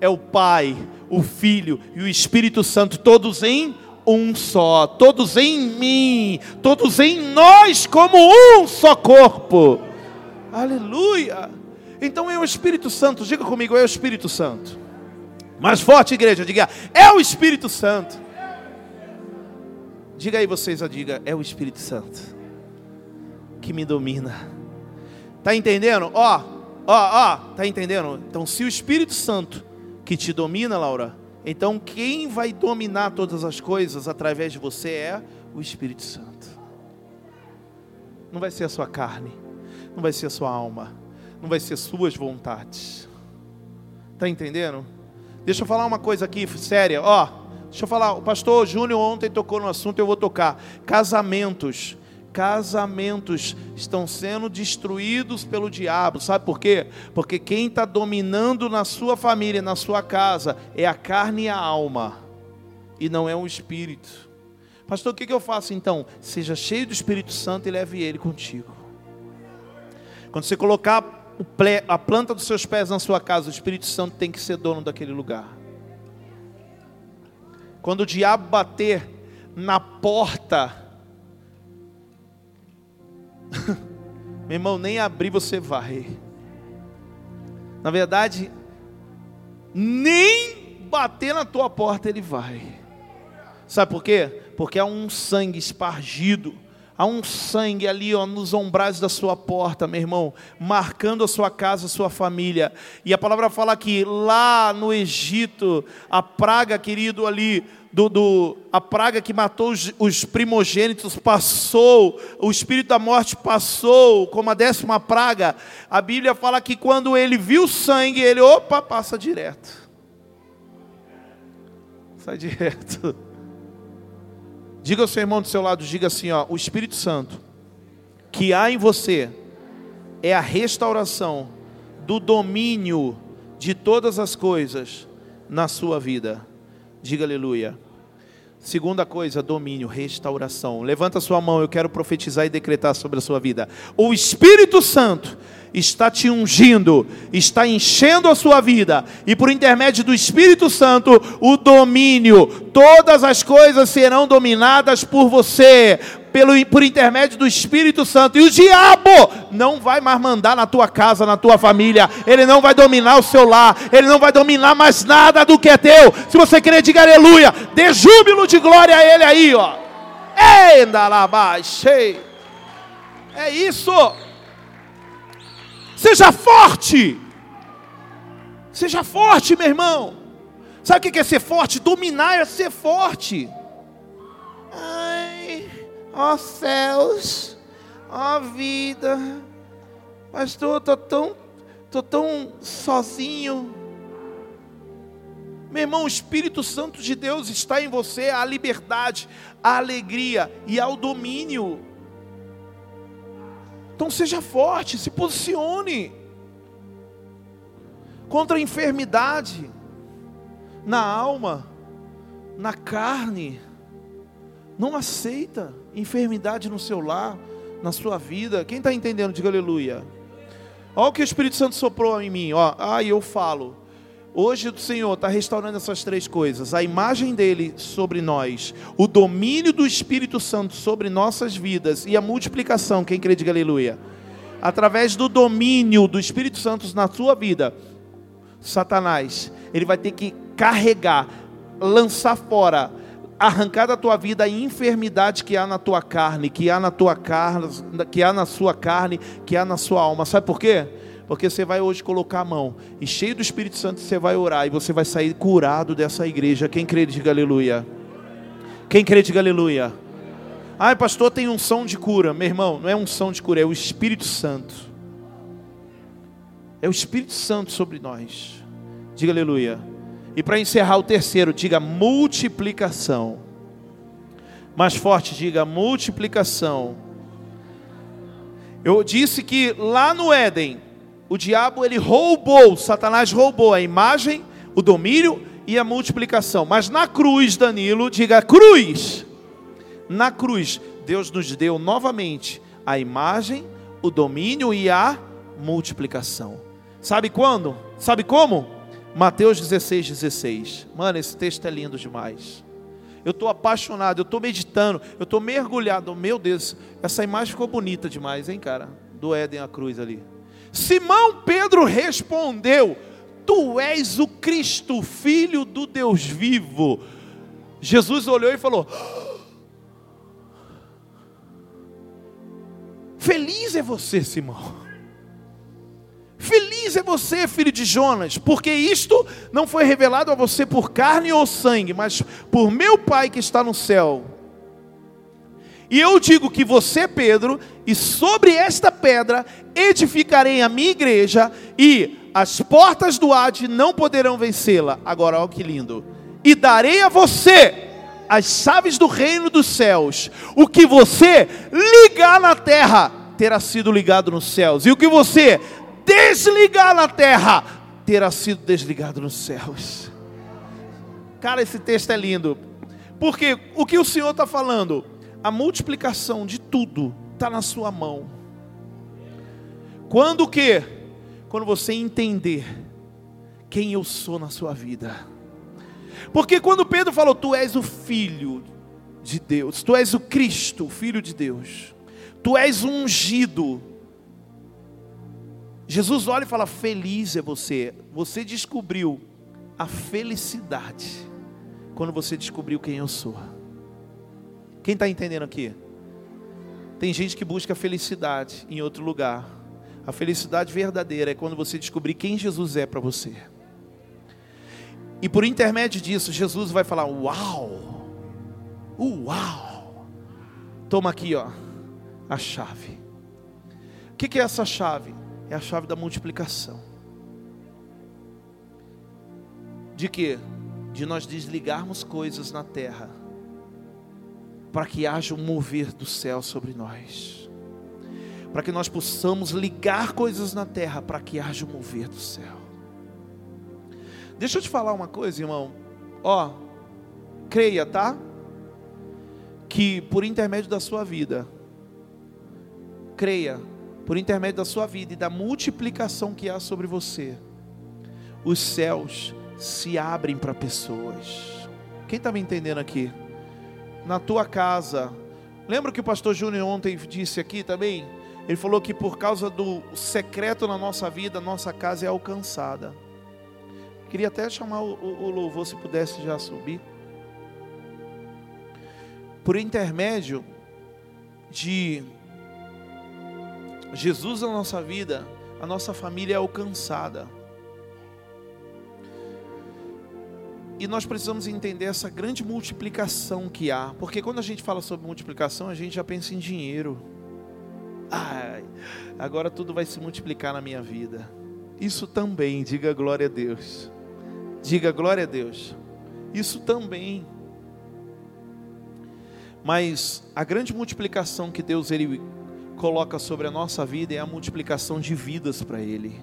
É o Pai, o Filho e o Espírito Santo, todos em um só, todos em mim, todos em nós, como um só corpo. Aleluia! Então é o Espírito Santo, diga comigo, é o Espírito Santo. Mais forte, igreja, diga: é o Espírito Santo. Diga aí vocês, diga: é o Espírito Santo que me domina. Tá entendendo? Ó, ó, ó, tá entendendo? Então, se o Espírito Santo que te domina, Laura, então quem vai dominar todas as coisas através de você é o Espírito Santo. Não vai ser a sua carne, não vai ser a sua alma, não vai ser suas vontades. Tá entendendo? Deixa eu falar uma coisa aqui, séria. Ó, deixa eu falar, o pastor Júnior ontem tocou no assunto, eu vou tocar. Casamentos casamentos estão sendo destruídos pelo diabo. Sabe por quê? Porque quem está dominando na sua família, na sua casa, é a carne e a alma, e não é o espírito. Pastor, o que eu faço então? Seja cheio do Espírito Santo e leve ele contigo. Quando você colocar a planta dos seus pés na sua casa, o Espírito Santo tem que ser dono daquele lugar. Quando o diabo bater na porta, meu irmão, nem abrir você vai. Na verdade, nem bater na tua porta ele vai. Sabe por quê? Porque há um sangue espargido Há um sangue ali ó, nos ombrais da sua porta, meu irmão, marcando a sua casa, a sua família. E a palavra fala que lá no Egito, a praga, querido, ali, do, do, a praga que matou os, os, primogênitos passou, o espírito da morte passou, como a décima praga. A Bíblia fala que quando ele viu sangue, ele, opa, passa direto. Sai direto. Diga ao seu irmão do seu lado, diga assim, ó, o Espírito Santo que há em você é a restauração do domínio de todas as coisas na sua vida. Diga aleluia. Segunda coisa, domínio, restauração. Levanta sua mão, eu quero profetizar e decretar sobre a sua vida. O Espírito Santo está te ungindo, está enchendo a sua vida, e por intermédio do Espírito Santo, o domínio, todas as coisas serão dominadas por você, pelo, por intermédio do Espírito Santo, e o diabo não vai mais mandar na tua casa, na tua família, ele não vai dominar o seu lar, ele não vai dominar mais nada do que é teu. Se você querer, diga aleluia, dê júbilo de glória a ele aí, ó. É isso. Seja forte. Seja forte, meu irmão. Sabe o que é ser forte? Dominar é ser forte. Ai, ó céus, ó vida. Pastor, estou tão, tô tão sozinho. Meu irmão, o Espírito Santo de Deus está em você, a liberdade, a alegria e ao domínio. Então seja forte, se posicione contra a enfermidade na alma, na carne. Não aceita enfermidade no seu lar, na sua vida. Quem está entendendo, diga aleluia. Olha o que o Espírito Santo soprou em mim. Ó, ah, eu falo. Hoje o Senhor está restaurando essas três coisas: a imagem dele sobre nós, o domínio do Espírito Santo sobre nossas vidas e a multiplicação. Quem crê, diga aleluia. Através do domínio do Espírito Santo na sua vida, Satanás, ele vai ter que carregar, lançar fora, arrancar da tua vida a enfermidade que há na tua carne, que há na tua carne, que há na sua carne, que há na sua alma. Sabe por quê? Porque você vai hoje colocar a mão e cheio do Espírito Santo você vai orar e você vai sair curado dessa igreja. Quem crê, diga aleluia. Quem crê, diga aleluia. Ai, pastor, tem um som de cura. Meu irmão, não é um som de cura, é o Espírito Santo. É o Espírito Santo sobre nós. Diga aleluia. E para encerrar o terceiro, diga multiplicação. Mais forte, diga multiplicação. Eu disse que lá no Éden, o diabo ele roubou, Satanás roubou a imagem, o domínio e a multiplicação. Mas na cruz, Danilo, diga cruz. Na cruz, Deus nos deu novamente a imagem, o domínio e a multiplicação. Sabe quando? Sabe como? Mateus 16, 16. Mano, esse texto é lindo demais. Eu estou apaixonado, eu estou meditando, eu estou mergulhado. Meu Deus, essa imagem ficou bonita demais, hein, cara? Do Éden à cruz ali. Simão Pedro respondeu: Tu és o Cristo, filho do Deus vivo. Jesus olhou e falou: Feliz é você, Simão. Feliz é você, filho de Jonas, porque isto não foi revelado a você por carne ou sangue, mas por meu Pai que está no céu. E eu digo que você, Pedro, e sobre esta pedra edificarei a minha igreja, e as portas do Hades não poderão vencê-la. Agora, olha que lindo. E darei a você as chaves do reino dos céus. O que você ligar na terra terá sido ligado nos céus, e o que você desligar na terra terá sido desligado nos céus. Cara, esse texto é lindo, porque o que o Senhor está falando? A multiplicação de tudo está na sua mão. Quando o que? Quando você entender quem eu sou na sua vida. Porque quando Pedro falou, Tu és o filho de Deus, Tu és o Cristo, o filho de Deus, Tu és ungido. Jesus olha e fala: Feliz é você. Você descobriu a felicidade quando você descobriu quem eu sou. Quem está entendendo aqui? Tem gente que busca felicidade em outro lugar. A felicidade verdadeira é quando você descobrir quem Jesus é para você. E por intermédio disso, Jesus vai falar: Uau! Uau! Toma aqui, ó, a chave. O que é essa chave? É a chave da multiplicação. De quê? De nós desligarmos coisas na terra, para que haja um mover do céu sobre nós, para que nós possamos ligar coisas na terra, para que haja um mover do céu. Deixa eu te falar uma coisa, irmão. Ó, creia, tá? Que por intermédio da sua vida, creia, por intermédio da sua vida e da multiplicação que há sobre você, os céus se abrem para pessoas. Quem está me entendendo aqui? Na tua casa. Lembra que o pastor Júnior ontem disse aqui também? Ele falou que por causa do secreto na nossa vida, nossa casa é alcançada. Queria até chamar o, o, o louvor, se pudesse já subir. Por intermédio de Jesus na nossa vida, a nossa família é alcançada. E nós precisamos entender essa grande multiplicação que há, porque quando a gente fala sobre multiplicação, a gente já pensa em dinheiro. Ai, agora tudo vai se multiplicar na minha vida. Isso também, diga glória a Deus. Diga glória a Deus. Isso também. Mas a grande multiplicação que Deus ele coloca sobre a nossa vida é a multiplicação de vidas para Ele.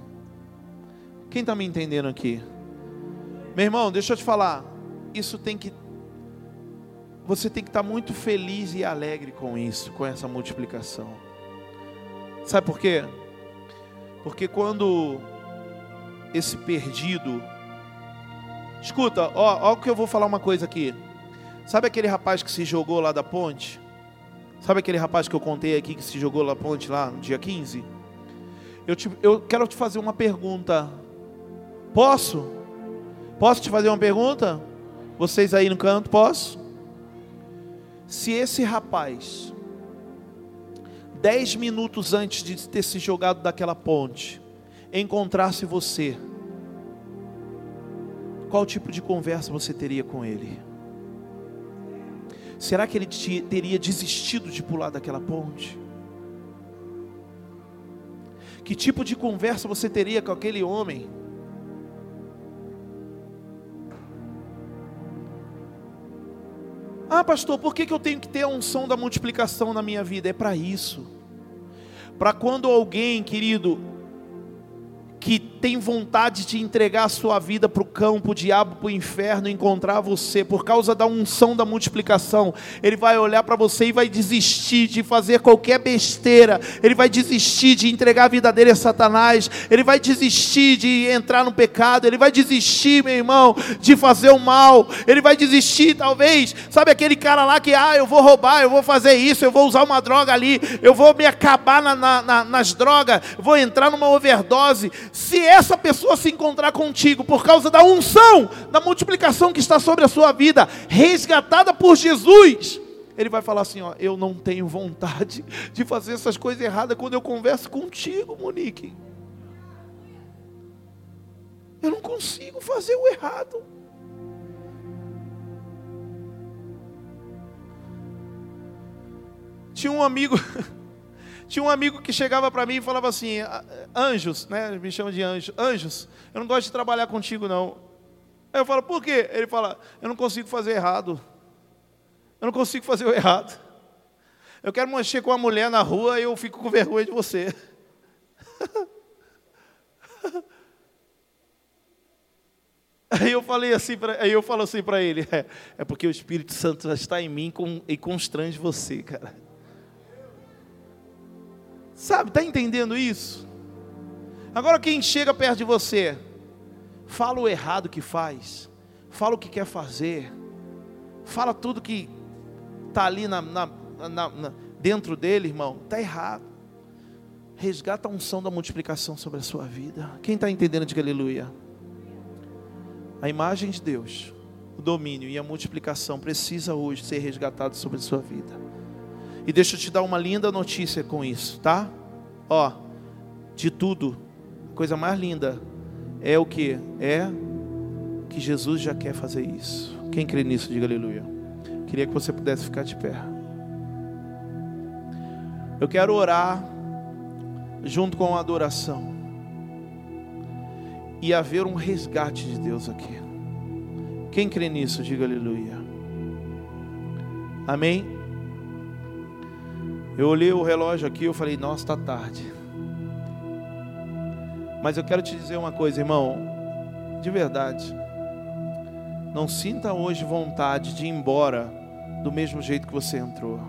Quem está me entendendo aqui? Meu irmão, deixa eu te falar. Isso tem que. Você tem que estar tá muito feliz e alegre com isso, com essa multiplicação. Sabe por quê? Porque quando esse perdido Escuta, ó, ó que eu vou falar uma coisa aqui. Sabe aquele rapaz que se jogou lá da ponte? Sabe aquele rapaz que eu contei aqui que se jogou lá da ponte lá no dia 15? Eu, te, eu quero te fazer uma pergunta. Posso? Posso te fazer uma pergunta? Vocês aí no canto, posso? Se esse rapaz, dez minutos antes de ter se jogado daquela ponte, encontrasse você, qual tipo de conversa você teria com ele? Será que ele teria desistido de pular daquela ponte? Que tipo de conversa você teria com aquele homem? Ah, pastor, por que, que eu tenho que ter a unção da multiplicação na minha vida? É para isso. Para quando alguém, querido, que tem vontade de entregar a sua vida para o para o diabo, para o inferno, encontrar você, por causa da unção da multiplicação, ele vai olhar para você e vai desistir de fazer qualquer besteira, ele vai desistir de entregar a vida dele a Satanás, ele vai desistir de entrar no pecado, ele vai desistir, meu irmão, de fazer o mal, ele vai desistir, talvez, sabe aquele cara lá que, ah, eu vou roubar, eu vou fazer isso, eu vou usar uma droga ali, eu vou me acabar na, na, nas drogas, vou entrar numa overdose se essa pessoa se encontrar contigo por causa da unção, da multiplicação que está sobre a sua vida, resgatada por Jesus, ele vai falar assim: ó, eu não tenho vontade de fazer essas coisas erradas quando eu converso contigo, Monique. Eu não consigo fazer o errado. Tinha um amigo Tinha um amigo que chegava para mim e falava assim: Anjos, né? Me chama de anjos. Anjos, eu não gosto de trabalhar contigo, não. Aí eu falo: Por quê? Ele fala: Eu não consigo fazer errado. Eu não consigo fazer o errado. Eu quero mexer com uma mulher na rua e eu fico com vergonha de você. Aí eu falei assim, pra, aí eu falo assim para ele, é, é, porque o Espírito Santo está em mim com, e constrange você, cara. Sabe, tá entendendo isso? Agora quem chega perto de você, fala o errado que faz, fala o que quer fazer, fala tudo que tá ali na, na, na, dentro dele, irmão, tá errado. Resgata a unção da multiplicação sobre a sua vida. Quem está entendendo, diga aleluia. A imagem de Deus, o domínio e a multiplicação precisa hoje ser resgatado sobre a sua vida. E deixa eu te dar uma linda notícia com isso, tá? Ó, de tudo, a coisa mais linda é o que? É que Jesus já quer fazer isso. Quem crê nisso, diga aleluia. Queria que você pudesse ficar de pé. Eu quero orar junto com a adoração e haver um resgate de Deus aqui. Quem crê nisso, diga aleluia. Amém? Eu olhei o relógio aqui e falei, nossa, está tarde. Mas eu quero te dizer uma coisa, irmão, de verdade. Não sinta hoje vontade de ir embora do mesmo jeito que você entrou.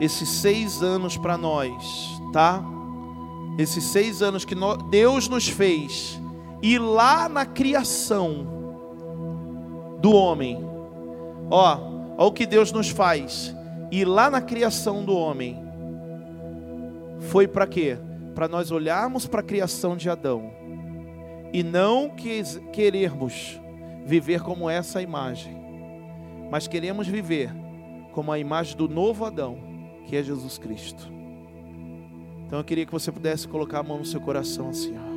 Esses seis anos para nós, tá? esses seis anos que Deus nos fez, e lá na criação do homem, ó, ó o que Deus nos faz, e lá na criação do homem, foi para quê? Para nós olharmos para a criação de Adão, e não que, querermos viver como essa imagem, mas queremos viver como a imagem do novo Adão, que é Jesus Cristo. Então eu queria que você pudesse colocar a mão no seu coração assim, ó.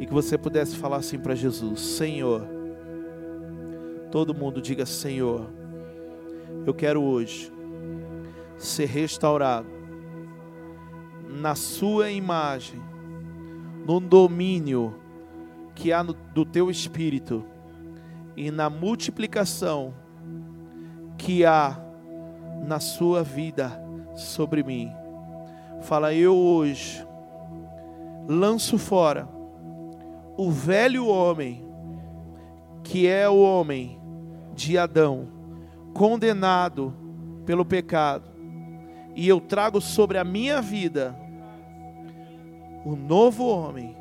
E que você pudesse falar assim para Jesus: Senhor. Todo mundo diga: Senhor, eu quero hoje ser restaurado na Sua imagem, no domínio que há no, do Teu Espírito e na multiplicação que há na Sua vida sobre mim. Fala, eu hoje lanço fora o velho homem, que é o homem de Adão, condenado pelo pecado, e eu trago sobre a minha vida o novo homem,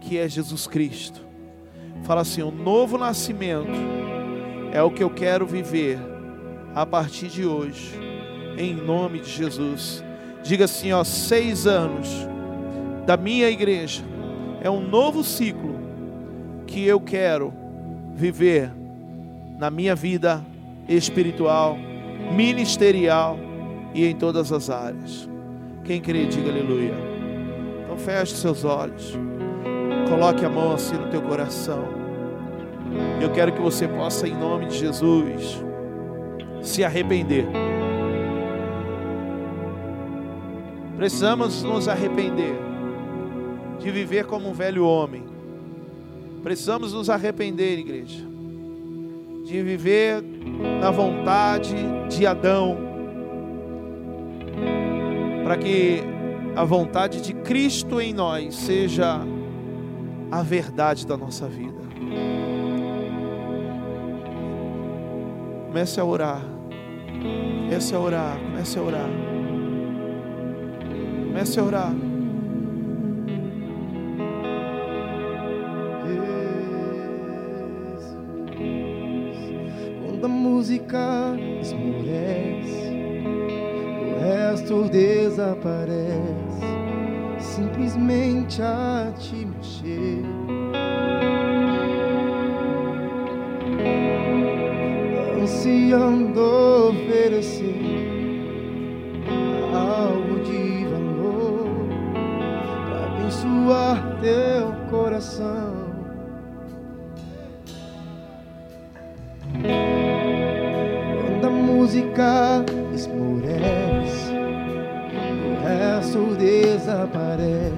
que é Jesus Cristo. Fala assim: o novo nascimento é o que eu quero viver a partir de hoje, em nome de Jesus. Diga assim, ó, seis anos da minha igreja é um novo ciclo que eu quero viver na minha vida espiritual, ministerial e em todas as áreas. Quem crê, diga aleluia. Então feche seus olhos. Coloque a mão assim no teu coração. Eu quero que você possa, em nome de Jesus, se arrepender. Precisamos nos arrepender de viver como um velho homem. Precisamos nos arrepender, igreja, de viver na vontade de Adão, para que a vontade de Cristo em nós seja a verdade da nossa vida. Comece a orar. Comece a orar, comece a orar. Comece a orar.
Música esmorece, o resto desaparece. Simplesmente a te mexer. Ansiando oferecer abençoar teu coração. Música esmorece, o resto desaparece.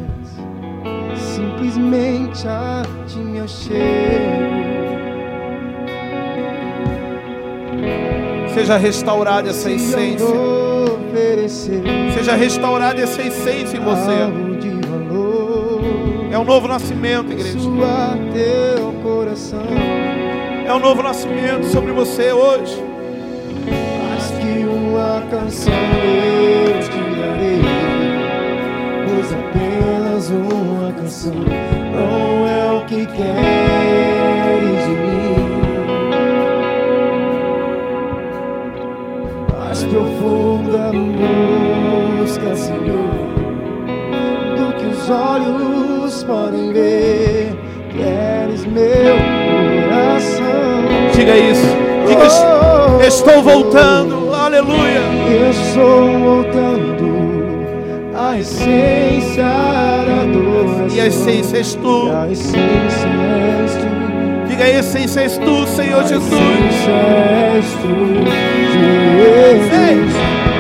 Simplesmente a ti me achego.
Seja restaurada essa essência. Seja restaurada essa essência em você. É um novo nascimento, igreja. É um novo nascimento sobre você hoje.
Canção eu te darei, pois apenas uma canção não é o que queres de mim. Mais profunda busca, Senhor, do que os olhos podem ver. Queres meu coração.
Diga isso. Diga, estou voltando. Aleluia.
Eu estou voltando à essência da adoração.
E a essência és tu.
A essência és tu.
Diga a essência és tu, Senhor
A
Jesus.
essência és tu, Jesus.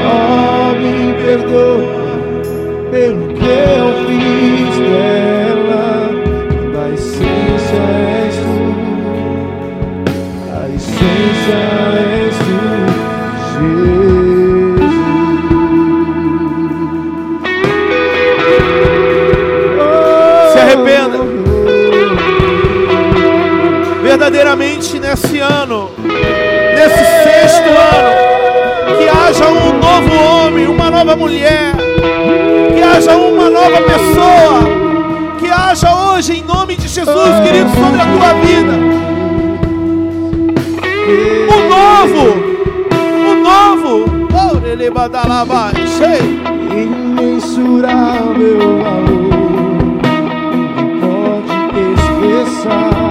Oh, me perdoa pelo que eu fiz dela. A essência és tu. A essência és tu,
nesse ano, nesse sexto ano, que haja um novo homem, uma nova mulher, que haja uma nova pessoa, que haja hoje, em nome de Jesus, querido, sobre a tua vida, o novo, o novo,
imensurável valor pode expressar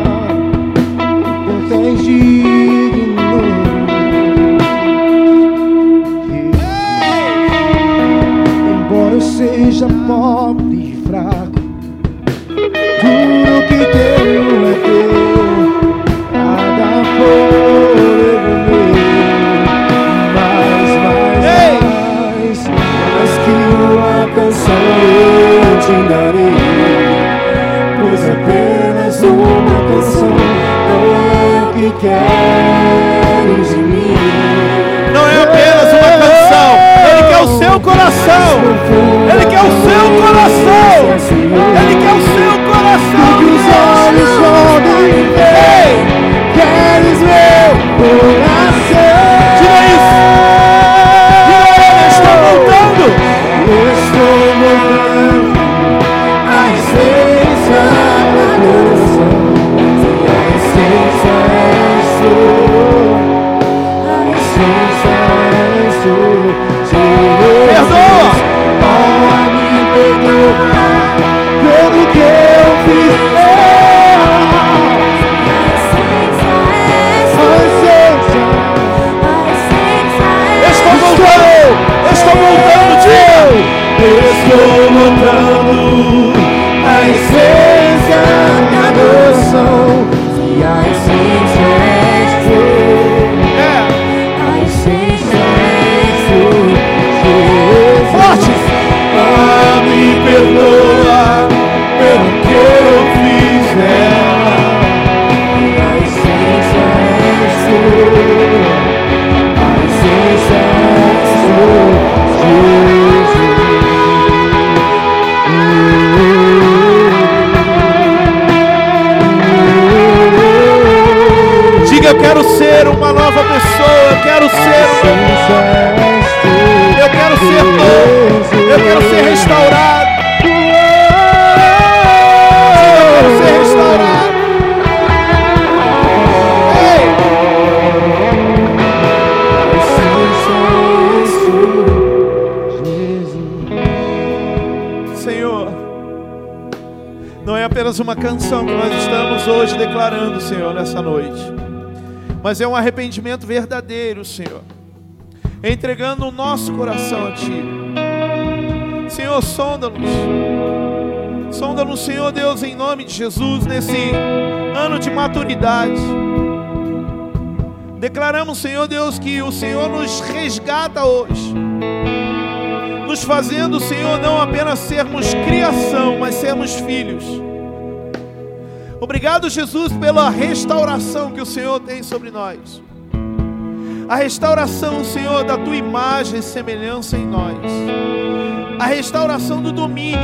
que queres mim.
Não é apenas uma canção, Ele quer o seu coração. Ele quer o seu coração. Mas é um arrependimento verdadeiro, Senhor, entregando o nosso coração a Ti. Senhor, sonda-nos, sonda-nos, Senhor Deus, em nome de Jesus, nesse ano de maturidade. Declaramos, Senhor Deus, que o Senhor nos resgata hoje nos fazendo, Senhor, não apenas sermos criação, mas sermos filhos. Obrigado, Jesus, pela restauração que o Senhor tem sobre nós. A restauração, Senhor, da tua imagem e semelhança em nós. A restauração do domínio.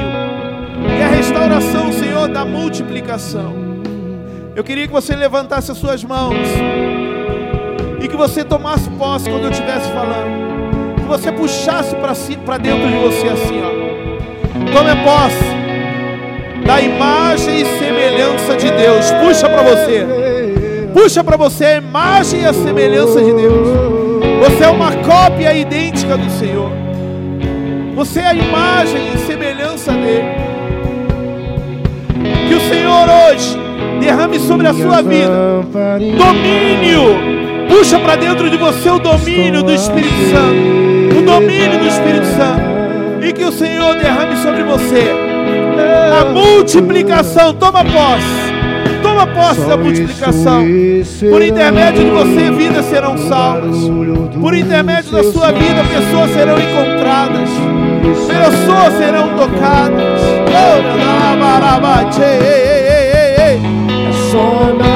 E a restauração, Senhor, da multiplicação. Eu queria que você levantasse as suas mãos. E que você tomasse posse quando eu estivesse falando. Que você puxasse para si, dentro de você assim, ó. Tome posse da imagem e semelhança de Deus. Puxa para você. Puxa para você a imagem e a semelhança de Deus. Você é uma cópia idêntica do Senhor. Você é a imagem e semelhança dele. Que o Senhor hoje derrame sobre a sua vida domínio. Puxa para dentro de você o domínio do Espírito Santo. O domínio do Espírito Santo. E que o Senhor derrame sobre você a multiplicação. Toma posse Toma posse da multiplicação. Por intermédio de você, vidas serão salvas. Por intermédio da sua vida, pessoas serão encontradas. Pessoas serão tocadas.
É só bater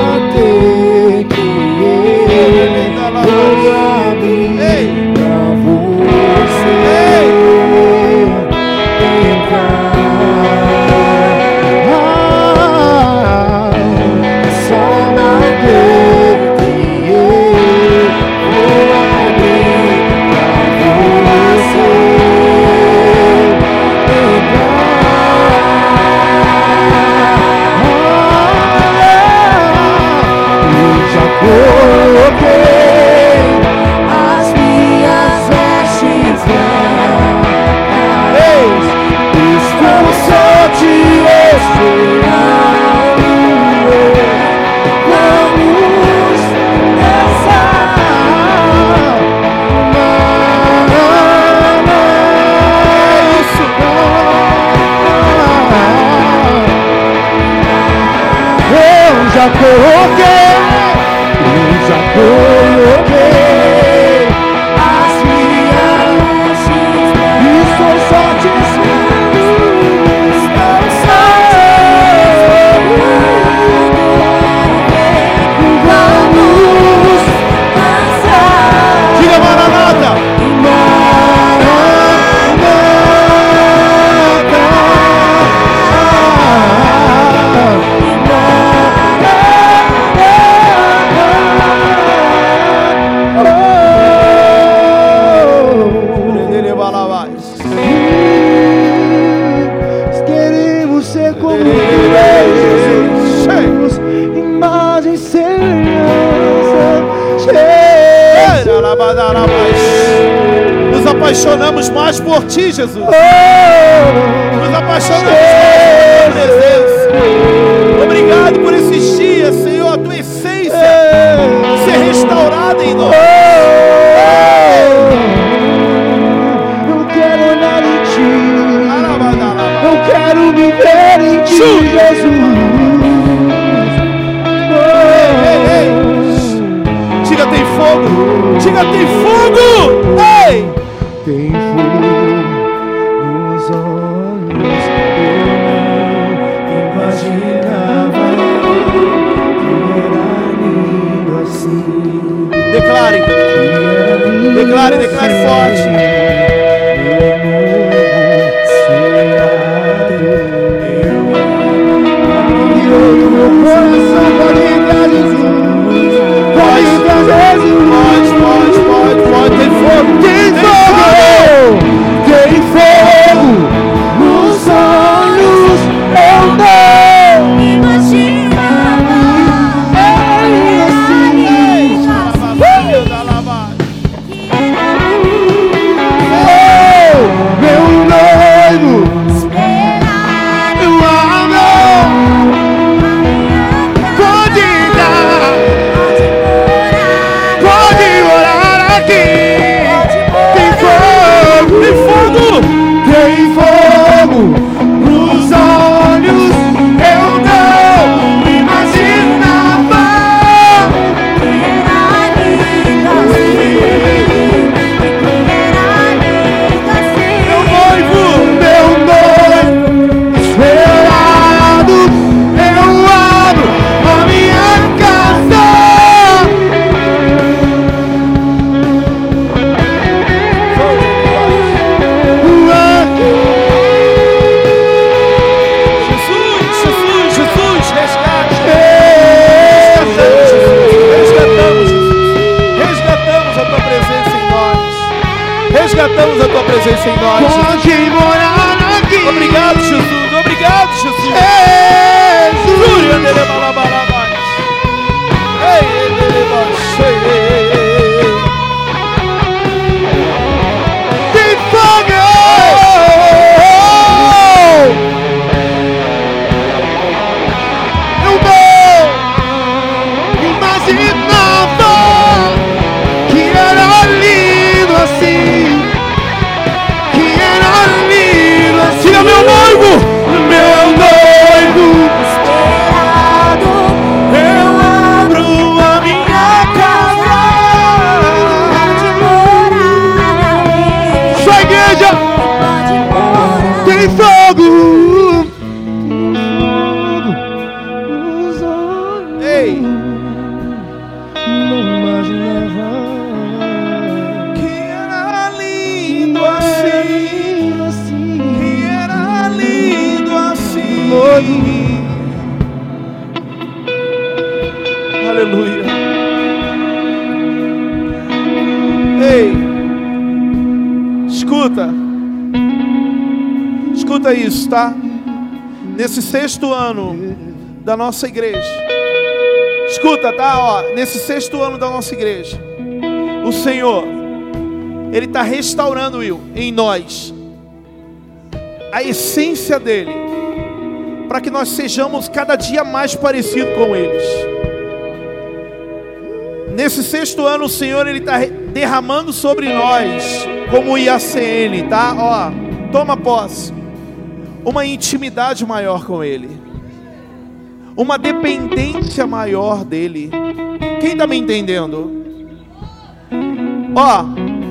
apaixonamos mais
por Ti, Jesus. Oh! Nos apaixonamos mais
por Tua presença.
Obrigado por esses
dias,
Senhor, a Tua essência ser restaurada em nós. Oh! Não quero
nada em Ti. Não quero me ver em Ti, Jesus.
Diga,
tem
fogo! Diga,
tem fogo!
Ei! declare, declare forte. Escuta, escuta isso, tá? Nesse sexto ano da nossa igreja, escuta, tá? Ó, nesse sexto ano da nossa igreja, o Senhor, Ele está restaurando, Will, em nós, a essência dEle, para que nós sejamos cada dia mais parecidos com eles. Nesse sexto ano, o Senhor ele está derramando sobre nós, como o IACN, tá? Ó, toma posse, uma intimidade maior com Ele, uma dependência maior dele. Quem está me entendendo? Ó,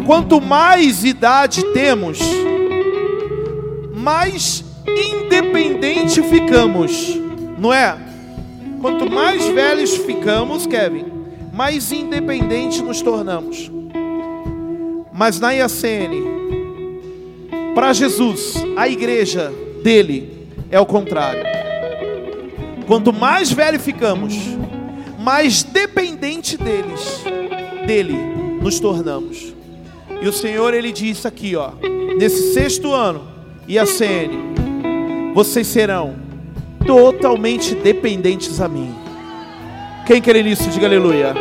quanto mais idade temos, mais independente ficamos, não é? Quanto mais velhos ficamos, Kevin, mais independente nos tornamos. Mas na IACN, para Jesus, a igreja dele é o contrário. Quanto mais velho ficamos, mais dependente deles, dele nos tornamos. E o Senhor ele disse aqui, ó, nesse sexto ano, IACN, vocês serão totalmente dependentes a mim. Quem crê nisso, diga aleluia.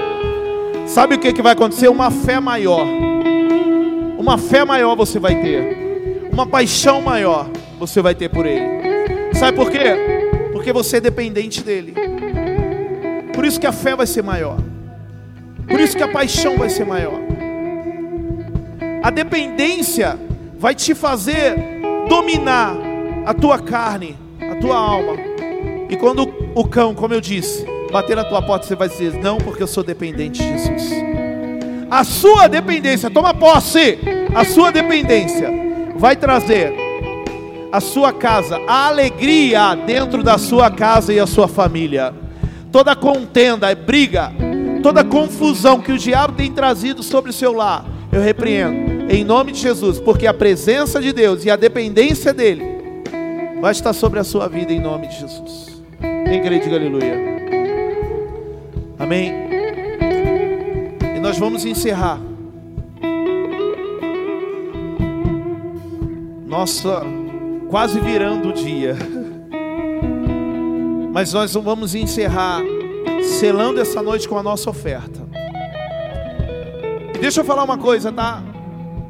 Sabe o que, que vai acontecer? Uma fé maior. Uma fé maior você vai ter. Uma paixão maior você vai ter por Ele. Sabe por quê? Porque você é dependente dEle. Por isso que a fé vai ser maior. Por isso que a paixão vai ser maior. A dependência vai te fazer dominar a tua carne, a tua alma. E quando o cão, como eu disse, bater na tua porta, você vai dizer: Não, porque eu sou dependente de Jesus. A sua dependência, toma posse, a sua dependência vai trazer a sua casa, a alegria dentro da sua casa e a sua família. Toda contenda, briga, toda confusão que o diabo tem trazido sobre o seu lar, eu repreendo em nome de Jesus, porque a presença de Deus e a dependência dele vai estar sobre a sua vida em nome de Jesus. Quem crê, diga aleluia. Amém. E nós vamos encerrar. Nossa, quase virando o dia. Mas nós vamos encerrar selando essa noite com a nossa oferta. E deixa eu falar uma coisa, tá?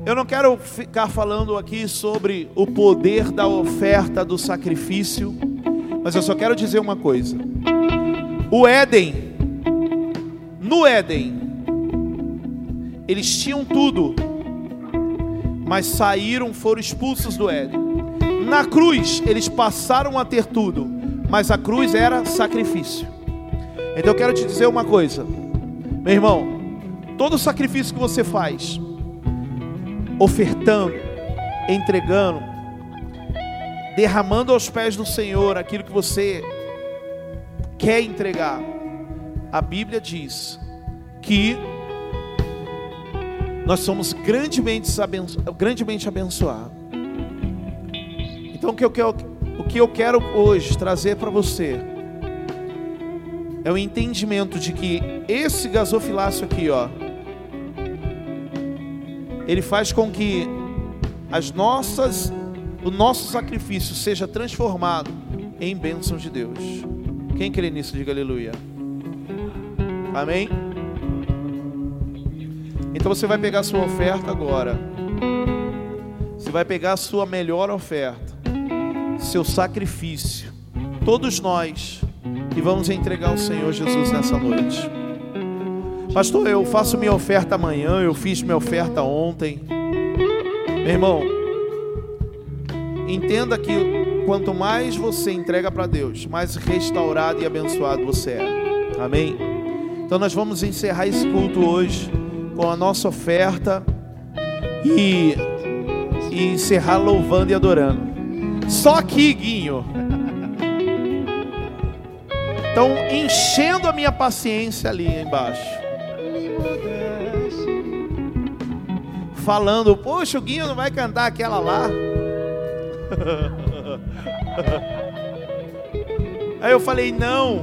Eu não quero ficar falando aqui sobre o poder da oferta do sacrifício, mas eu só quero dizer uma coisa. O Éden, no Éden, eles tinham tudo, mas saíram, foram expulsos do Éden. Na cruz, eles passaram a ter tudo, mas a cruz era sacrifício. Então eu quero te dizer uma coisa, meu irmão, todo sacrifício que você faz, ofertando, entregando, derramando aos pés do Senhor aquilo que você quer entregar. A Bíblia diz que nós somos grandemente, abenço grandemente abençoados. Então o que eu quero, o que eu quero hoje trazer para você é o entendimento de que esse gasofilácio aqui, ó, ele faz com que as nossas, o nosso sacrifício seja transformado em bênçãos de Deus. Quem crê nisso, diga aleluia. Amém? Então você vai pegar a sua oferta agora. Você vai pegar a sua melhor oferta, seu sacrifício. Todos nós e vamos entregar ao Senhor Jesus nessa noite. Pastor, eu faço minha oferta amanhã, eu fiz minha oferta ontem. Meu irmão, entenda que quanto mais você entrega para Deus, mais restaurado e abençoado você é. Amém? Então nós vamos encerrar esse culto hoje com a nossa oferta e, e encerrar louvando e adorando. Só aqui, Guinho. Estão enchendo a minha paciência ali embaixo. Falando, poxa, o Guinho não vai cantar aquela lá. Aí eu falei, não,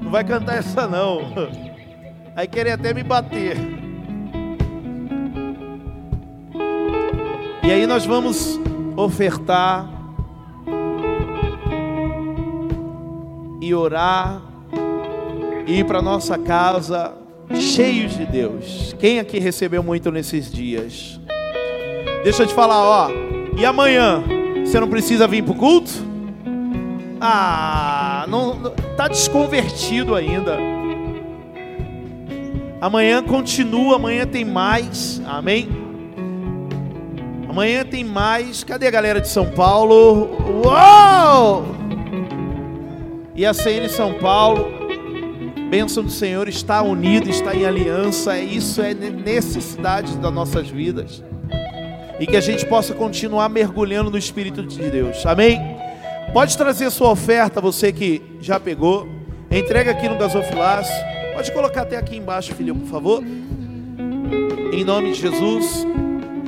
não vai cantar essa não. Aí querem até me bater. E aí nós vamos ofertar e orar e ir para nossa casa cheios de Deus. Quem aqui recebeu muito nesses dias? Deixa eu te falar, ó. E amanhã, você não precisa vir para o culto? Ah, não, tá desconvertido ainda. Amanhã continua, amanhã tem mais. Amém. Amanhã tem mais. Cadê a galera de São Paulo? Uou! E a CN São Paulo, bênção do Senhor, está unido, está em aliança. Isso é necessidade das nossas vidas. E que a gente possa continuar mergulhando no Espírito de Deus. Amém? Pode trazer sua oferta, você que já pegou. Entrega aqui no gasofilácio. Pode colocar até aqui embaixo, filho, por favor. Em nome de Jesus.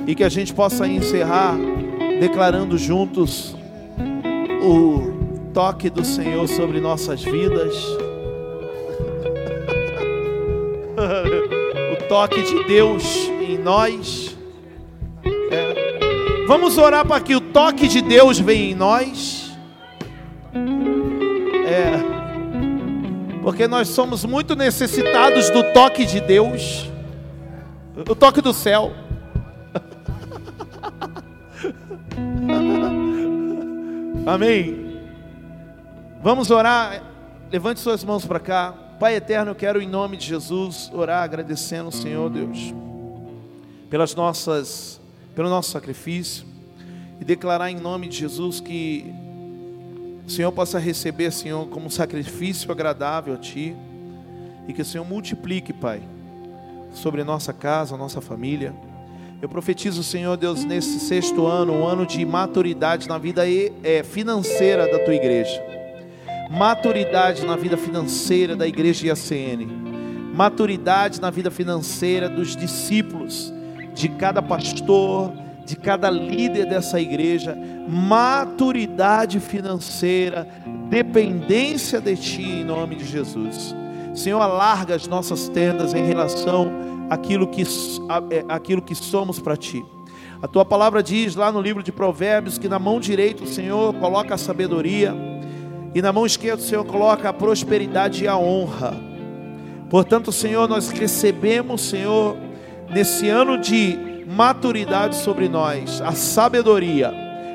E que a gente possa encerrar declarando juntos o toque do Senhor sobre nossas vidas. o toque de Deus em nós. É. Vamos orar para que o toque de Deus venha em nós. É. Porque nós somos muito necessitados do toque de Deus. O toque do céu. Amém. Vamos orar. Levante suas mãos para cá. Pai eterno, eu quero em nome de Jesus orar agradecendo o Senhor Deus pelas nossas pelo nosso sacrifício e declarar em nome de Jesus que o Senhor possa receber, Senhor, como um sacrifício agradável a ti e que o Senhor multiplique, Pai, sobre nossa casa, nossa família. Eu profetizo, Senhor Deus, nesse sexto ano, um ano de maturidade na vida é, financeira da tua igreja. Maturidade na vida financeira da igreja IACN. Maturidade na vida financeira dos discípulos, de cada pastor, de cada líder dessa igreja. Maturidade financeira, dependência de Ti, em nome de Jesus. Senhor, alarga as nossas tendas em relação àquilo que, àquilo que somos para Ti. A Tua palavra diz lá no livro de Provérbios que na mão direita o Senhor coloca a sabedoria e na mão esquerda o Senhor coloca a prosperidade e a honra. Portanto, Senhor, nós recebemos, Senhor, nesse ano de maturidade sobre nós, a sabedoria,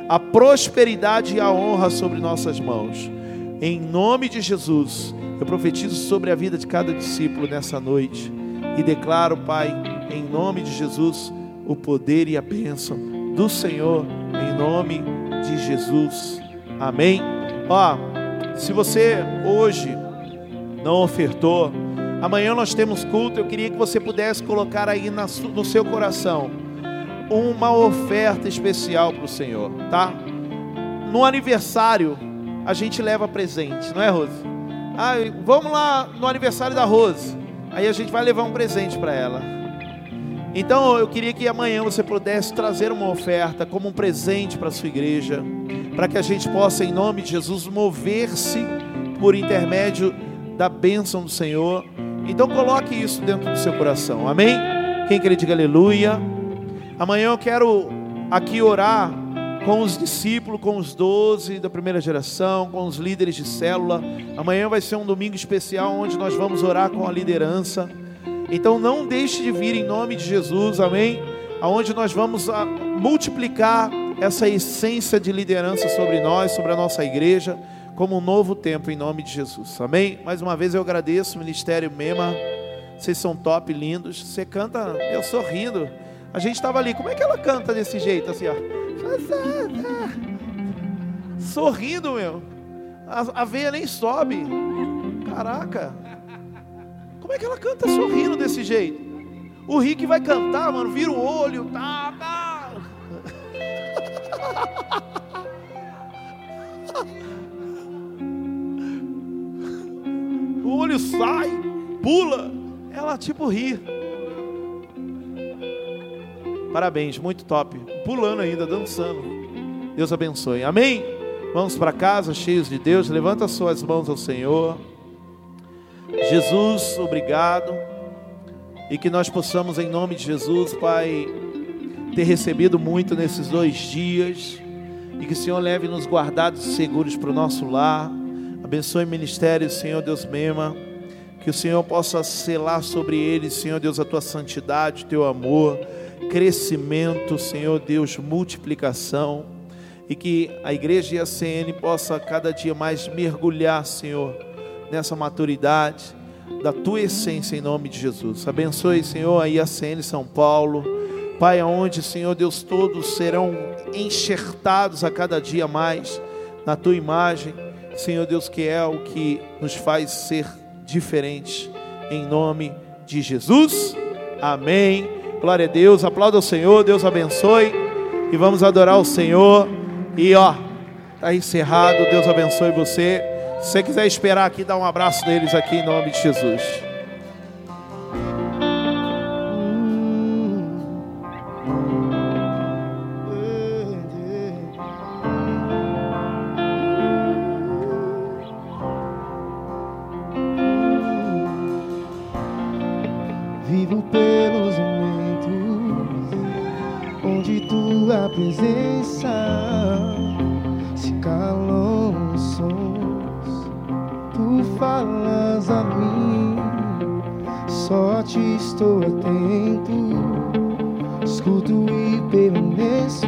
a prosperidade e a honra sobre nossas mãos. Em nome de Jesus, eu profetizo sobre a vida de cada discípulo nessa noite e declaro, Pai, em nome de Jesus, o poder e a bênção do Senhor, em nome de Jesus. Amém. Ó, se você hoje não ofertou, amanhã nós temos culto. Eu queria que você pudesse colocar aí no seu coração uma oferta especial para o Senhor, tá? No aniversário a gente leva presente, não é, Rose? Ah, vamos lá no aniversário da Rose. Aí a gente vai levar um presente para ela. Então eu queria que amanhã você pudesse trazer uma oferta como um presente para a sua igreja, para que a gente possa, em nome de Jesus, mover-se por intermédio da bênção do Senhor. Então coloque isso dentro do seu coração, amém? Quem quer diga aleluia. Amanhã eu quero aqui orar com os discípulos, com os doze da primeira geração, com os líderes de célula. Amanhã vai ser um domingo especial onde nós vamos orar com a liderança. Então não deixe de vir em nome de Jesus, amém? Aonde nós vamos ah, multiplicar essa essência de liderança sobre nós, sobre a nossa igreja, como um novo tempo em nome de Jesus, amém? Mais uma vez eu agradeço o Ministério Mema, vocês são top, lindos. Você canta, eu sorrindo. A gente estava ali, como é que ela canta desse jeito, assim, ó? Sorrindo, meu. A, a veia nem sobe. Caraca. Como é que ela canta sorrindo desse jeito? O Rick vai cantar, mano, vira o olho, tá, tá. O olho sai, pula, ela tipo ri. Parabéns, muito top. Pulando ainda, dançando. Deus abençoe. Amém? Vamos para casa cheios de Deus. Levanta suas mãos ao Senhor. Jesus, obrigado. E que nós possamos, em nome de Jesus, Pai, ter recebido muito nesses dois dias. E que o Senhor leve nos guardados seguros para o nosso lar. Abençoe o ministério, Senhor Deus Mema. Que o Senhor possa selar sobre eles, Senhor Deus, a tua santidade, o teu amor crescimento, Senhor Deus, multiplicação, e que a igreja e a CN possa cada dia mais mergulhar, Senhor, nessa maturidade da tua essência em nome de Jesus. Abençoe, Senhor, a CN São Paulo, Pai, aonde, Senhor Deus, todos serão enxertados a cada dia mais na tua imagem, Senhor Deus, que é o que nos faz ser diferentes, em nome de Jesus. Amém. Glória a Deus. Aplauda o Senhor. Deus abençoe. E vamos adorar o Senhor. E ó, tá encerrado. Deus abençoe você. Se você quiser esperar aqui, dá um abraço neles aqui em nome de Jesus.